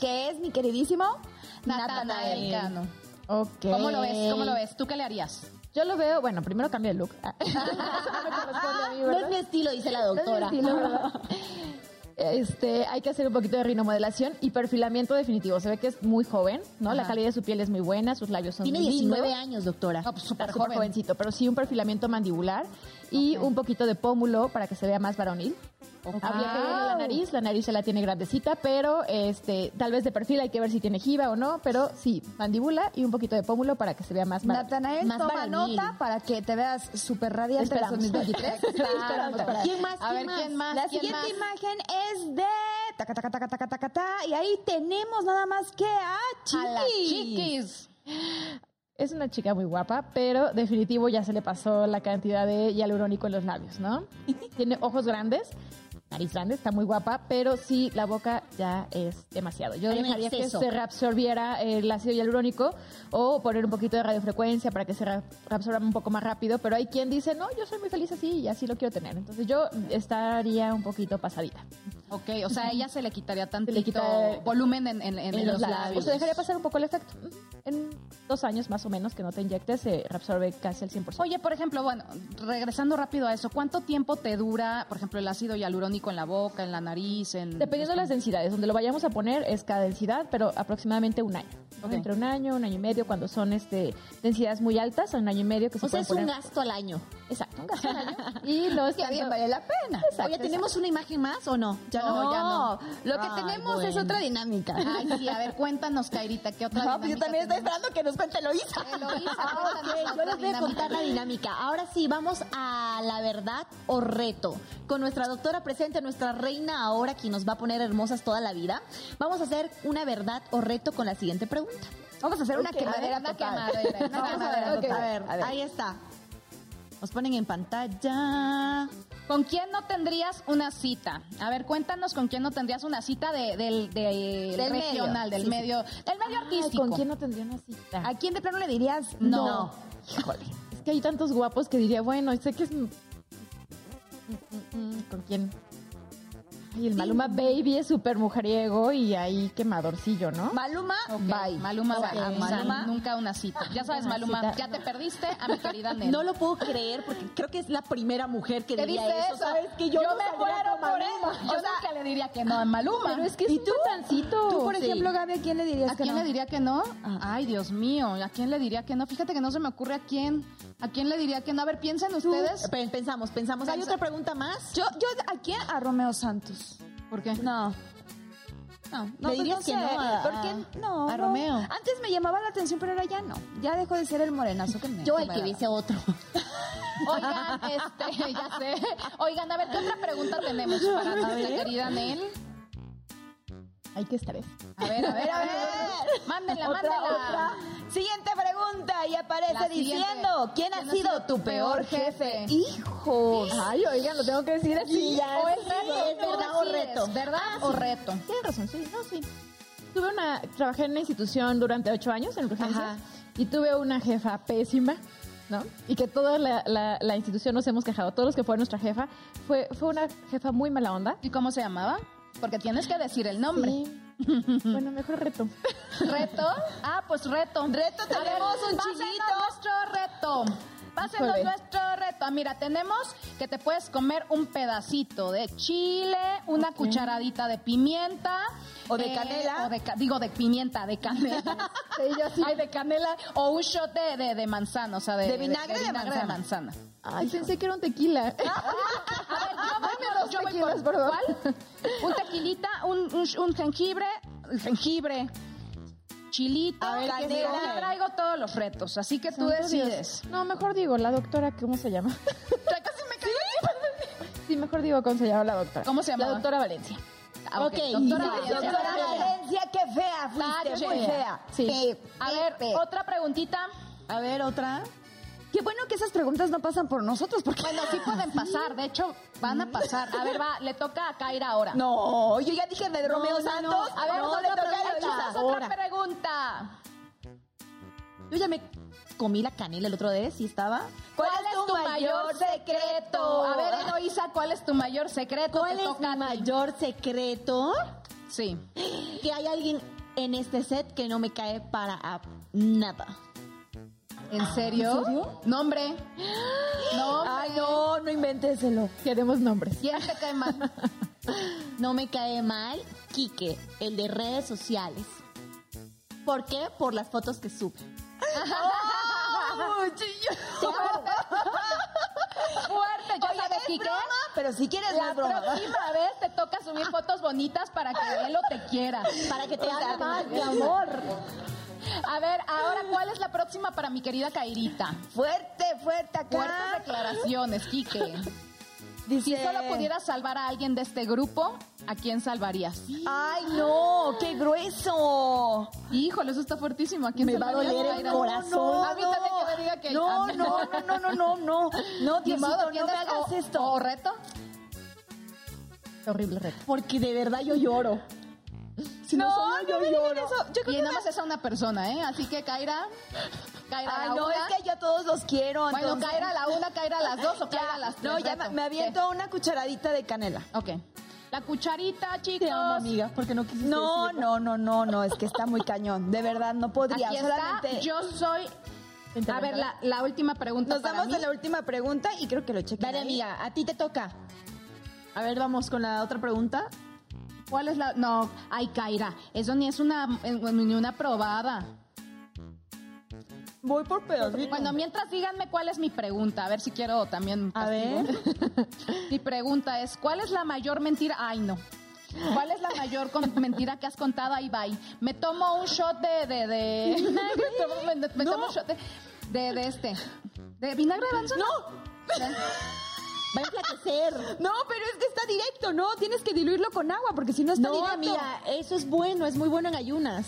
que es mi queridísimo Natanael Cano. ¿Cómo lo ves? ¿Cómo lo ves? ¿Tú qué le harías? Yo lo veo, bueno, primero cambia el look. No mí, No es mi estilo, dice la doctora. Sí, la verdad. Este, hay que hacer un poquito de rinomodelación y perfilamiento definitivo. Se ve que es muy joven, ¿no? La calidad de su piel es muy buena, sus labios son Tiene muy 19 lindos. años, doctora. No, pues súper súper joven. jovencito, pero sí un perfilamiento mandibular y un poquito de pómulo para que se vea más varonil. Habría que verle la nariz, la nariz se la tiene grandecita, pero este, tal vez de perfil hay que ver si tiene jiba o no, pero sí, mandíbula y un poquito de pómulo para que se vea más. Natanael, más toma varonil. nota para que te veas súper radiante en Esperamos. 2023. Esperamos para- ¿Quién más? A ver, más? ¿quién más? La ¿Quién siguiente más? imagen es de taca, taca, taca, taca, taca, ta, y ahí tenemos nada más que a A las Chiqui. chiquis. Es una chica muy guapa, pero definitivo ya se le pasó la cantidad de hialurónico en los labios, ¿no? Tiene ojos grandes, nariz grande, está muy guapa, pero sí, la boca ya es demasiado. Yo Hay dejaría que se reabsorbiera el ácido hialurónico o poner un poquito de radiofrecuencia para que se re- reabsorba un poco más rápido, pero hay quien dice, no, yo soy muy feliz así y así lo quiero tener. Entonces yo estaría un poquito pasadita Ok, o sea, a ella se le quitaría tantito quita- volumen en, en, en en, los labios. O sea, dejaría pasar un poco el efecto. En dos años más o menos que no te inyectes, se reabsorbe casi al 100%. Oye, por ejemplo, bueno, regresando rápido a eso, ¿cuánto tiempo te dura, por ejemplo, el ácido hialurónico en la boca, en la nariz, en Dependiendo de las densidades, donde lo vayamos a poner es cada densidad, pero aproximadamente un año. ¿no? Entre un año, un año y medio, cuando son este densidades muy altas, un año y medio que se O sea, es un gasto al año. Exacto, un gasto al año. Y los Que bien tanto- vale la pena. Exacto, Oye, ¿tenemos una imagen más o no? Ya no, ya no. Lo que Ay, tenemos es otra dinámica. Ay, sí, a ver, cuéntanos, Kairita, ¿qué otra No, pues yo también estoy esperando que nos cuente Eloisa. Eloísa, Ah, cuéntanos ok, otra yo les voy a contar la dinámica. Ahora sí, vamos a la verdad o reto. Con nuestra doctora presente, nuestra reina ahora, quien nos va a poner hermosas toda la vida. Vamos a hacer una verdad o reto con la siguiente pregunta. Vamos a hacer una Ok, quemadera una total. quemadera, una Una quemadera quemadera Ok, total. a ver, A ver. ahí está. Nos ponen en pantalla. ¿Con quién no tendrías una cita? A ver, cuéntanos con quién no tendrías una cita de- del, regional, medio. del Sí, medio, del medio Ay, artístico. ¿Con quién no tendría una cita? ¿A quién de plano le dirías No. no? Híjole, es que hay tantos guapos que diría, bueno, sé que es... mm, mm, mm, ¿Con quién? Ay, el Maluma Baby es súper mujeriego y ahí quemadorcillo, ¿no? Maluma, bye. Maluma, Ok, bye. O sea, Maluma. nunca una cita. Ya sabes, Maluma, cita. ya te perdiste a mi querida Nel. No lo puedo creer porque creo que es la primera mujer que ¿Qué diría dice eso. eso? ¿Sabes? Que yo, no me muero por él. Yo nunca le diría que no a Maluma. Pero es que es ¿Y un tú? patancito. Tú, por Sí. ejemplo, Gaby, ¿a quién le dirías ¿A que quién no? le diría que no? Ay, Dios mío, ¿a quién le diría que no? Fíjate que no se me ocurre a quién. ¿A quién le diría que no? A ver, piensen ustedes. Pe- Pensamos, pensamos. ¿Hay otra pregunta más? Yo, yo, ¿a quién? A Romeo Santos. ¿Por qué? No. No, no, ¿Le dirías no que sé. no a- ¿Por qué no? a no. Romeo? Antes me llamaba la atención, pero ahora ya no. Ya dejó de ser el morenazo que me Yo el me que daba. dice otro. Oigan, este, ya sé. Oigan, a ver, ¿qué otra pregunta tenemos para nuestra querida Nel? Ay, qué estrés. A ver, a ver, a ver. Mándenla, Otra, mándenla. otra. Siguiente pregunta y aparece diciendo, ¿quién, ha sido tu peor jefe? Hijos. Ay, oigan, lo tengo que decir así ya. O es reto, es tú verdad o reto. ¿Verdad o reto? Tienes razón, sí, no, sí. Tuve una, trabajé en una institución durante ocho años en urgencias Ajá. y tuve una jefa pésima, ¿no? Y que toda la, la- la institución nos hemos quejado, todos los que fue nuestra jefa, fue, fue una jefa muy mala onda. ¿Y cómo se llamaba? Porque tienes que decir el nombre. Sí. bueno, mejor reto. ¿Reto? Ah, pues reto. Reto, ver, tenemos un chilito. nuestro reto. Pásenos nuestro reto. Ah, Mira, tenemos que te puedes comer un pedacito de chile, una cucharadita de pimienta. eh, O de canela. o de digo, de pimienta, de canela. Ay, de canela. O un shot de, de, de manzana, o sea, de, De vinagre de manzana. manzana. Ay, pensé que era un tequila. A ver, yo voy por- yo voy por-. ¿Cuál? Un tequilita, un, un, un jengibre, jengibre, chilito, A ver, ¿qué canela. traigo todos los retos, así que tú decides. No, mejor digo, la doctora, ¿cómo se llama? Casi me caí. Sí, mejor digo cómo se llama la doctora. ¿Cómo se La llamaba? doctora Valencia. Ah, Ok, doctora Valencia. Doctora Valencia, qué fea fuiste, Tache. muy fea. Sí. A ver, otra preguntita. A ver, otra. Qué bueno que esas preguntas no pasan por nosotros, porque... Bueno, sí pueden pasar, de hecho, van a pasar. A ver, va, le toca a Kaira ahora. No, yo ya dije de Romeo no, Santos. no. A ver, no, le toca a pregunta. Eloisa. Otra pregunta. Yo ya me comí la canela el otro día, ¿sí estaba? ¿Cuál, es tu mayor secreto? A ver, Eloisa, ¿cuál es tu mayor secreto? ¿Cuál es mi mayor secreto? Sí. Que hay alguien en este set que no me cae para nada. ¿En serio? Nombre. Nombre. Ay, no, no invénteselo. Queremos nombres. ¿Quién te cae mal? No me cae mal Quique, el de redes sociales. ¿Por qué? Por las fotos que sube. Fuerte, ya sabes, Quique. Pero si quieres, La broma. próxima vez te toca subir fotos bonitas para que él o te quiera. Para que te más, mi amor. A ver, ahora, ¿cuál es la próxima para mi querida Cairita? Fuerte, fuerte acá. Fuertes declaraciones, Quique. Dice... Si solo pudieras salvar a alguien de este grupo, ¿a quién salvarías? Ay, no, qué grueso. Híjole, eso está fuertísimo. ¿A quién Me va a doler el corazón. A mí también me diga que... No, no, no, no, no, no, no. No, Diosito, no me ¿tienes hagas esto. ¿O reto? Horrible reto. Porque de verdad yo lloro. Si no, soy yo, yo lloro. Yo creo Y que nada más es a una persona, ¿eh? Así que Kaira... Kaira Ay, la no, una. es que yo todos los quiero. Bueno, entonces- Kaira a la una, Kaira a las dos o Kaira a las tres. No, ya reto. me, me aviento una cucharadita de canela. ¿Qué? Ok. La cucharita, chicos. Te amo, amiga, porque no quisiste No, decirlo. no, no, no, no, es que está muy cañón. De verdad, no podría. Aquí Solamente está. Yo soy. A ver, la, la última pregunta. nos para damos mí. a la última pregunta y creo que lo chequen. Dale, ahí. amiga, a ti te toca. A ver, vamos con la otra pregunta. ¿Cuál es la.? No, ay, Kaira. Eso ni es una, ni una probada. Voy por pedacito. Bueno, mientras díganme cuál es mi pregunta, a ver si quiero también. A castigo. ver. mi pregunta es: ¿cuál es la mayor mentira? Ay, no. ¿Cuál es la mayor con- mentira que has contado? Ahí va. Me tomo un shot de. de, de me tomo, me- me tomo un shot de, de, de este. ¿De vinagre de manzana? ¡No! Va a enflaquecer. No, pero es que está directo, ¿no? Tienes que diluirlo con agua porque si no está No, directo. amiga, eso es bueno, es muy bueno en ayunas.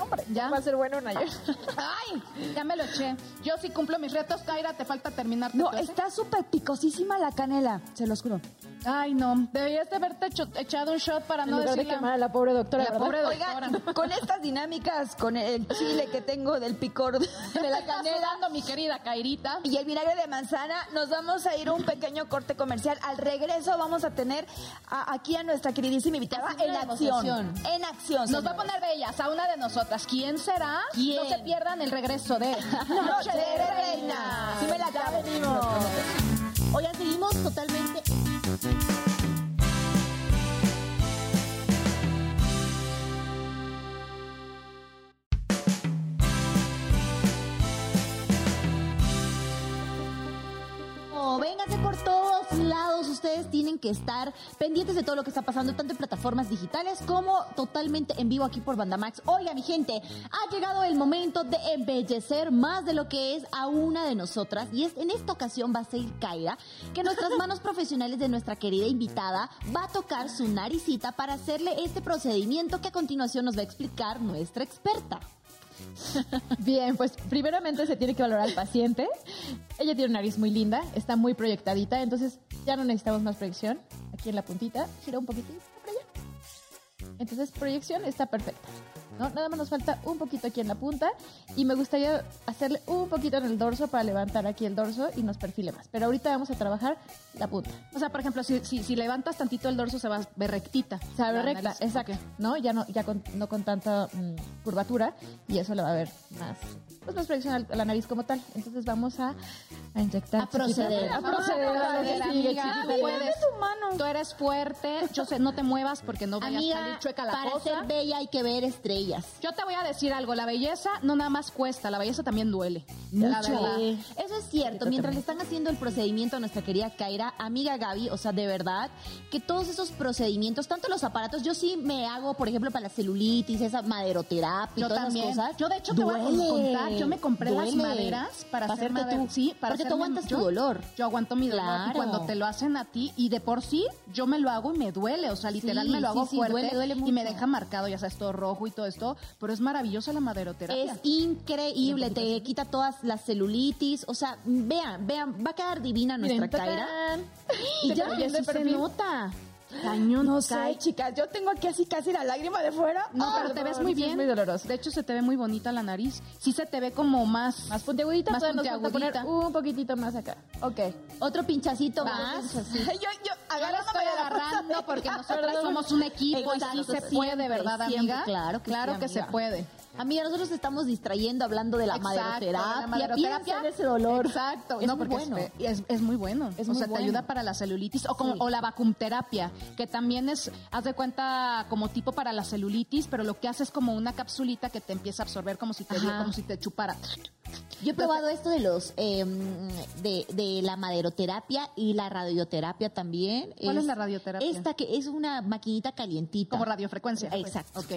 Hombre, ya. Va a ser bueno en ayer. Ay, ya me lo eché. Yo sí cumplo mis retos, Kaira, te falta terminar tu No, clase. está súper picosísima la canela, se los juro. Ay, no. Deberías de haberte hecho- echado un shot para En no lugar de decirle. quemar a la pobre doctora, La ¿verdad? pobre doctora. Oigan, con estas dinámicas, con el chile que tengo del picor de la la canela canela, mi querida Kairita. y el vinagre de manzana, nos vamos a ir a un pequeño corte comercial. Al regreso vamos a tener a- aquí a nuestra queridísima invitada Haciendo en la acción. demostración. En acción. Nos va a señores. poner bellas a una de nosotras. ¿Quién será? ¿Quién? No se pierdan el regreso de Noche de Reina. Sí me la Ya venimos. Oigan, seguimos totalmente. Oh, véngase por todos lados. Ustedes tienen que estar pendientes de todo lo que está pasando, tanto en plataformas digitales como totalmente en vivo aquí por Bandamax. Oiga, mi gente, ha llegado el momento de embellecer más de lo que es a una de nosotras. Y es, en esta ocasión va a ser Kaira, que nuestras manos profesionales de nuestra querida invitada va a tocar su naricita para hacerle este procedimiento que a continuación nos va a explicar nuestra experta. Bien, pues primeramente se tiene que valorar al paciente. Ella tiene una nariz muy linda, está muy proyectadita, entonces ya no necesitamos más proyección. Aquí en la puntita, gira un poquitito para allá. Entonces, proyección está perfecta. ¿No? Nada más nos falta un poquito aquí en la punta y me gustaría hacerle un poquito en el dorso para levantar aquí el dorso y nos perfile más. Pero ahorita vamos a trabajar la punta. O sea, por ejemplo, si, si, si levantas tantito el dorso, se va a ver rectita. Se va a ver La recta, exacto, ¿no? Ya no, ya con- no con tanta mm, curvatura y eso le va a ver más, pues más proyección a la nariz como tal. Entonces vamos a, a inyectar. A proceder. chiquita. A proceder. a que Amiga, sigue, amiga, chiquita. tú puedes. Tú eres fuerte. Yo sé, no te muevas porque no vaya a Amiga, salir chueca la para cosa. ser bella hay que ver estrellas. Yo te voy a decir algo, la belleza no nada más cuesta, la belleza también duele. La Mucho. verdad. Eso es cierto. Mientras le están haciendo el procedimiento a nuestra querida Kaira, amiga Gaby, o sea, de verdad, que todos esos procedimientos, tanto los aparatos, yo sí me hago, por ejemplo, para la celulitis, esa maderoterapia y Yo todas también. esas cosas. Yo, de hecho, te voy a contar. Yo me compré las maderas para, Para tú. Sí, para Porque tú aguantas yo- tu dolor. Yo aguanto mi dolor. Claro. Y cuando te lo hacen a ti, y de por sí, yo me lo hago y me duele. O sea, literal, Sí, me lo hago sí, fuerte. duele, duele y me deja marcado, ya sabes, todo rojo y todo esto. Pero es maravillosa la maderoterapia. Es increíble, te quita todas las celulitis, o sea, vean, vean, va a quedar divina nuestra Kaira. Y ya, de se nota. Cañón, No sé, chicas, yo tengo aquí así casi la lágrima de fuera. No, Ah, pero te ves muy sí es bien. muy doloroso. De hecho, se te ve muy bonita la nariz. Sí se te ve como más... Más puntiagudita, Más puntiagudita. un poquitito más acá. Ok. Otro pinchacito más. yo, yo, Yo de la agarrando porque nosotros somos un equipo y sí se puede, ¿verdad, siempre, amiga? claro que claro sí, que se amiga. Puede. Amiga, nosotros estamos distrayendo hablando de la Exacto, maderoterapia. la maderoterapia. Ese dolor. Exacto, Es no, muy bueno. es, muy bueno. Es o muy sea, bueno. te ayuda para la celulitis o, como, Sí. o la vacumterapia, que también es, haz de cuenta, como tipo para la celulitis, pero lo que hace es como una capsulita que te empieza a absorber como si te, Ajá. como si te chupara. Yo he probado esto de los eh, de, de la maderoterapia y la radioterapia también. ¿Cuál es la radioterapia? Esta que es una maquinita calientita. Como radiofrecuencia. Exacto. Ok.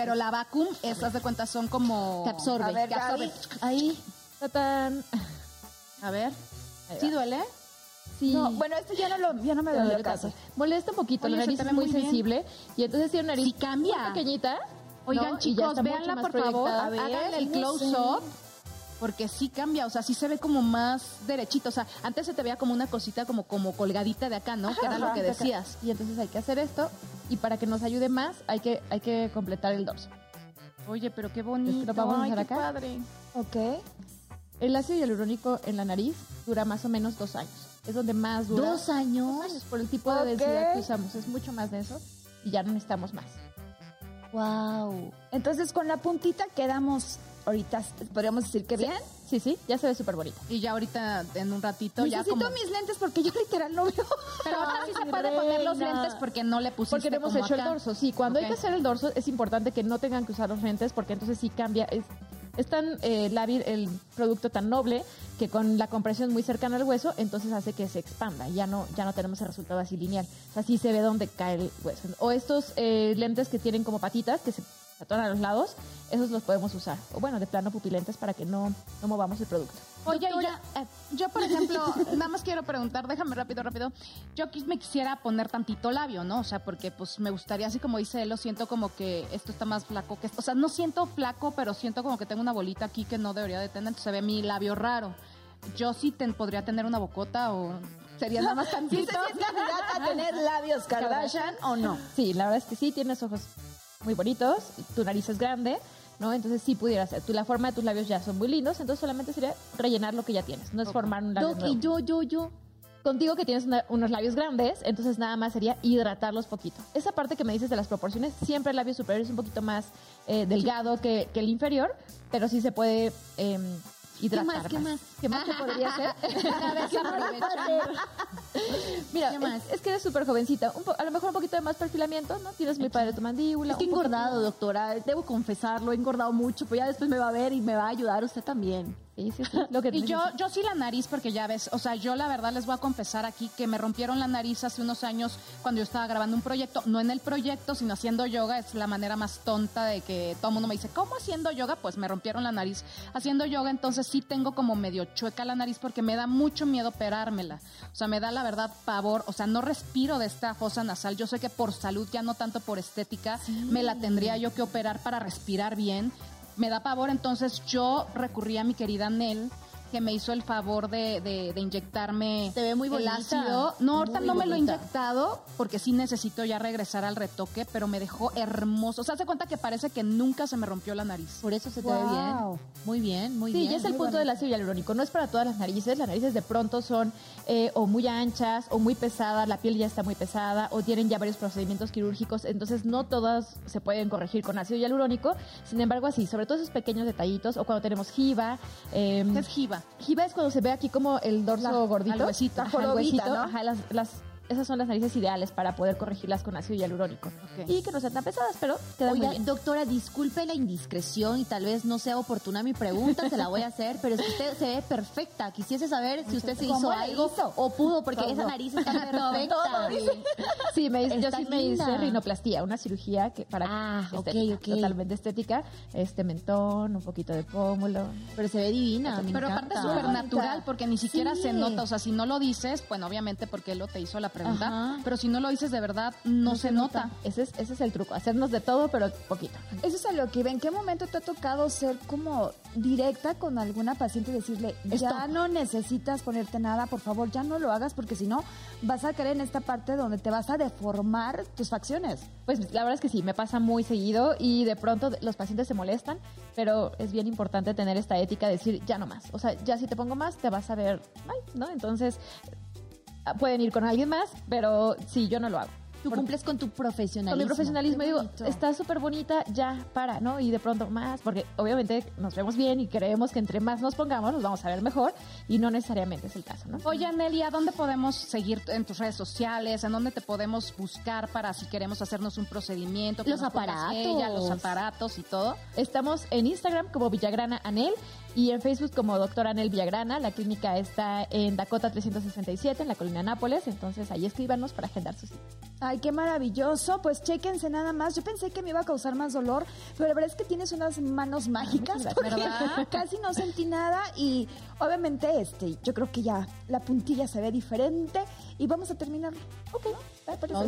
Pero la vacum, estas de cuenta son como... Que absorbe. A ver, que absorbe. Gaby. Ahí. ¡Tatán! A ver. ¿Sí duele? Sí. No, bueno, este ya no, lo, ya no me Pero dolió le casi. Molesta un poquito, Oye, la nariz te es ve muy, bien. sensible y entonces tiene una nariz Sí cambia. muy pequeñita. Oigan, ¿no? Chicos, más por favor. A ver, Háganle el close-up. Porque sí cambia, o sea, sí se ve como más derechito. O sea, antes se te veía como una cosita como, como colgadita de acá, ¿no? que era lo ajá, que de acá. decías. Y entonces hay que hacer esto y para que nos ayude más hay que, hay que completar el dorso. Oye, pero qué Es bonito. que lo vamos a Ay, hacer qué acá. padre. Ok. El ácido hialurónico en la nariz dura más o menos dos años. Es donde más dura. ¿Dos años? Dos años, por el tipo de densidad que usamos. Es mucho más de eso y ya no necesitamos más. Wow. Entonces con la puntita quedamos ahorita, podríamos decir que bien. Sí, sí, ya se ve súper bonita. Y ya ahorita, en un ratito, ya Necesito como... mis lentes porque yo literal no veo. Pero ahora sí se puede poner los lentes porque no le pusiste Porque no hemos como hecho el dorso. Sí, cuando hay que hacer el dorso es importante que no tengan que usar los lentes porque entonces sí cambia. Es, es tan eh, lábil el producto tan noble que con la compresión muy cercana al hueso, entonces hace que se expanda. Ya no, ya no tenemos el resultado así lineal. O sea, sí se ve dónde cae el hueso. O estos eh, lentes que tienen como patitas, que se atoran a los lados, esos los podemos usar. O bueno, de plano pupilentes para que no, no movamos el producto. Oye, yo, Doctora, yo, por ejemplo, nada más quiero preguntar, déjame rápido, rápido. Yo aquí me quisiera poner tantito labio, ¿no? O sea, porque pues me gustaría, así como dice él, lo siento como que esto está más flaco que esto. O sea, no siento flaco, pero siento como que tengo una bolita aquí que no debería de tener, entonces se ve mi labio raro. Yo sí ten- podría tener una bocota o sería nada más ¿Sí tantito. candidata a tener labios Kardashian o no? Sí, la verdad es que sí, tienes ojos muy bonitos, tu nariz es grande, ¿no? Entonces sí pudiera ser. Tu, la forma de tus labios ya son muy lindos, entonces solamente sería rellenar lo que ya tienes, no es formar un labio Doc, nuevo. y yo, yo, yo. Contigo que tienes una- unos labios grandes, entonces nada más sería hidratarlos poquito. Esa parte que me dices de las proporciones, siempre el labio superior es un poquito más eh, delgado que, que el inferior, pero sí se puede em, ¿Qué hidratar más? ¿Qué más? ¿Qué más se podría hacer? Aprovechando. Mira, ¿Qué más? Es, es que eres súper jovencita. Un po- a lo mejor un poquito de más perfilamiento, ¿no? Tienes muy padre tu mandíbula. Es que he engordado, doctora. Debo confesarlo, he engordado mucho, pero ya después me va a ver y me va a ayudar usted también. Sí, sí, sí. Lo que Y yo, yo sí la nariz, porque ya ves, o sea, yo la verdad les voy a confesar aquí que me rompieron la nariz hace unos años cuando yo estaba grabando un proyecto, no en el proyecto, sino haciendo yoga, es la manera más tonta de que todo el mundo me dice, ¿cómo haciendo yoga? Pues me rompieron la nariz haciendo yoga, entonces sí tengo como medio chueca la nariz porque me da mucho miedo operármela. O sea, me da la verdad pavor, o sea, no respiro de esta fosa nasal. Yo sé que por salud, ya no tanto por estética, me la tendría yo que operar para respirar bien. Me da pavor, entonces yo recurrí a mi querida Nel que me hizo el favor de, de- de inyectarme Te ve muy el ácido. No, ahorita Muy no me lo he inyectado porque sí necesito ya regresar al retoque, pero me dejó hermoso. O sea, hace cuenta que parece que nunca se me rompió la nariz. Por eso se te ve bien. Muy bien, muy Sí, bien. ya es el punto del ácido hialurónico. No es para todas las narices. Las narices de pronto son eh, o muy anchas o muy pesadas. La piel ya está muy pesada o tienen ya varios procedimientos quirúrgicos. Entonces, no todas se pueden corregir con ácido hialurónico. Sin embargo, así, sobre todo esos pequeños detallitos o cuando tenemos jiba. eh, ¿Qué es jiba? Jiba es cuando se ve aquí como el dorso La- gordito. al huesito. Ajá, el huesito. ¿no? Ajá, las, las- esas son las narices ideales para poder corregirlas con ácido hialurónico. Y que no sean tan pesadas, pero quedan muy Oiga, bien. doctora, disculpe la indiscreción y tal vez no sea oportuna mi pregunta, se la voy a hacer, pero es que usted se ve perfecta. Quisiese saber si usted se ¿Cómo hizo algo hizo? o pudo, porque esa nariz está perfecta. Sí, me, hice- yo sí me hice rinoplastía, una cirugía que para Ah, ok, estética, ok. totalmente estética, este mentón, un poquito de pómulo. Pero se ve divina, Pero aparte es súper natural porque ni siquiera Sí. se nota. O sea, si no lo dices, bueno, obviamente porque él lo te hizo la pregunta, Ajá. pero si no lo dices de verdad, no, se, nota. Ese es, ese es el truco, hacernos de todo, pero poquito. Eso es a lo que iba. ¿En qué momento te ha tocado ser como directa con alguna paciente y decirle, ya no necesitas ponerte nada, por favor, ya no lo hagas porque si no vas a caer en esta parte donde te vas a deformar tus facciones? Pues la verdad es que sí, me pasa muy seguido y de pronto los pacientes se molestan, pero es bien importante tener esta ética de decir ya no más. O sea, ya si te pongo más, te vas a ver mal, ¿no? Entonces, pueden ir con alguien más, pero sí, yo no lo hago. Tú cumples con tu profesionalismo. con mi profesionalismo digo, está súper bonita, ya, para, ¿no? Y de pronto más, porque obviamente nos vemos bien y creemos que entre más nos pongamos nos vamos a ver mejor y no necesariamente es el caso, ¿no? Oye, Anelia, ¿dónde podemos seguir en tus redes sociales? ¿En dónde te podemos buscar para si queremos hacernos un procedimiento? Los aparatos. ella, los aparatos y todo. Estamos en Instagram como Villagrana Anel y en Facebook como Doctor Anel Villagrana. La clínica está en Dakota 367, en la colina Nápoles, entonces ahí escríbanos para agendar su cita. Ay, qué maravilloso. Pues chéquense nada más. Yo pensé que me iba a causar más dolor, pero la verdad es que tienes unas manos mágicas. muchas porque. Casi no sentí nada y obviamente este, yo creo que ya la puntilla se ve diferente y vamos a terminar. Ok, ¿me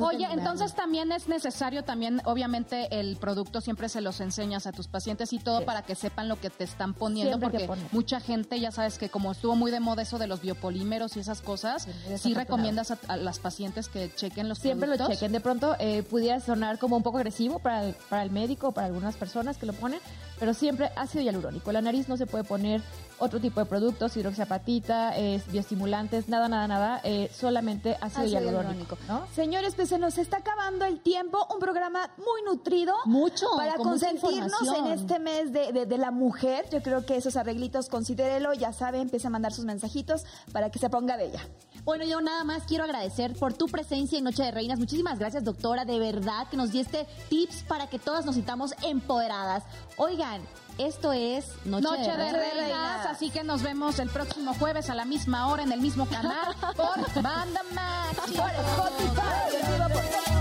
Oye, entonces también es necesario, también obviamente el producto siempre se los enseñas a tus pacientes y todo Sí. para que sepan lo que te están poniendo, Siempre que porque mucha gente ya sabes que como estuvo muy de moda eso de los biopolímeros y esas cosas, Sí, recomiendas a, a las pacientes que chequen los Siempre lo productos. chequen. De pronto eh, pudiera sonar como un poco agresivo para el, para el médico o para algunas personas que lo ponen, pero siempre ácido hialurónico. La nariz no se puede poner otro tipo de productos, hidroxiapatita, es bioestimulantes, nada, nada, nada, eh, solamente ácido, Ácido hialurónico. ¿no? Señores, pues se nos está acabando el tiempo. Un programa muy nutrido. Mucho, Para con consentirnos en este mes de, de- de la mujer. Yo creo que esos arreglitos, considérelo. Ya sabe, empieza a mandar sus mensajitos para que se ponga bella. Bueno, yo nada más quiero agradecer por tu presencia en Noche de Reinas. Muchísimas gracias, doctora, de verdad, que nos diste tips para que todas nos sintamos empoderadas. Oigan, esto es Noche, Noche de Reinas. Reinas, así que nos vemos el próximo jueves a la misma hora en el mismo canal por Banda Max. Por Spotify, por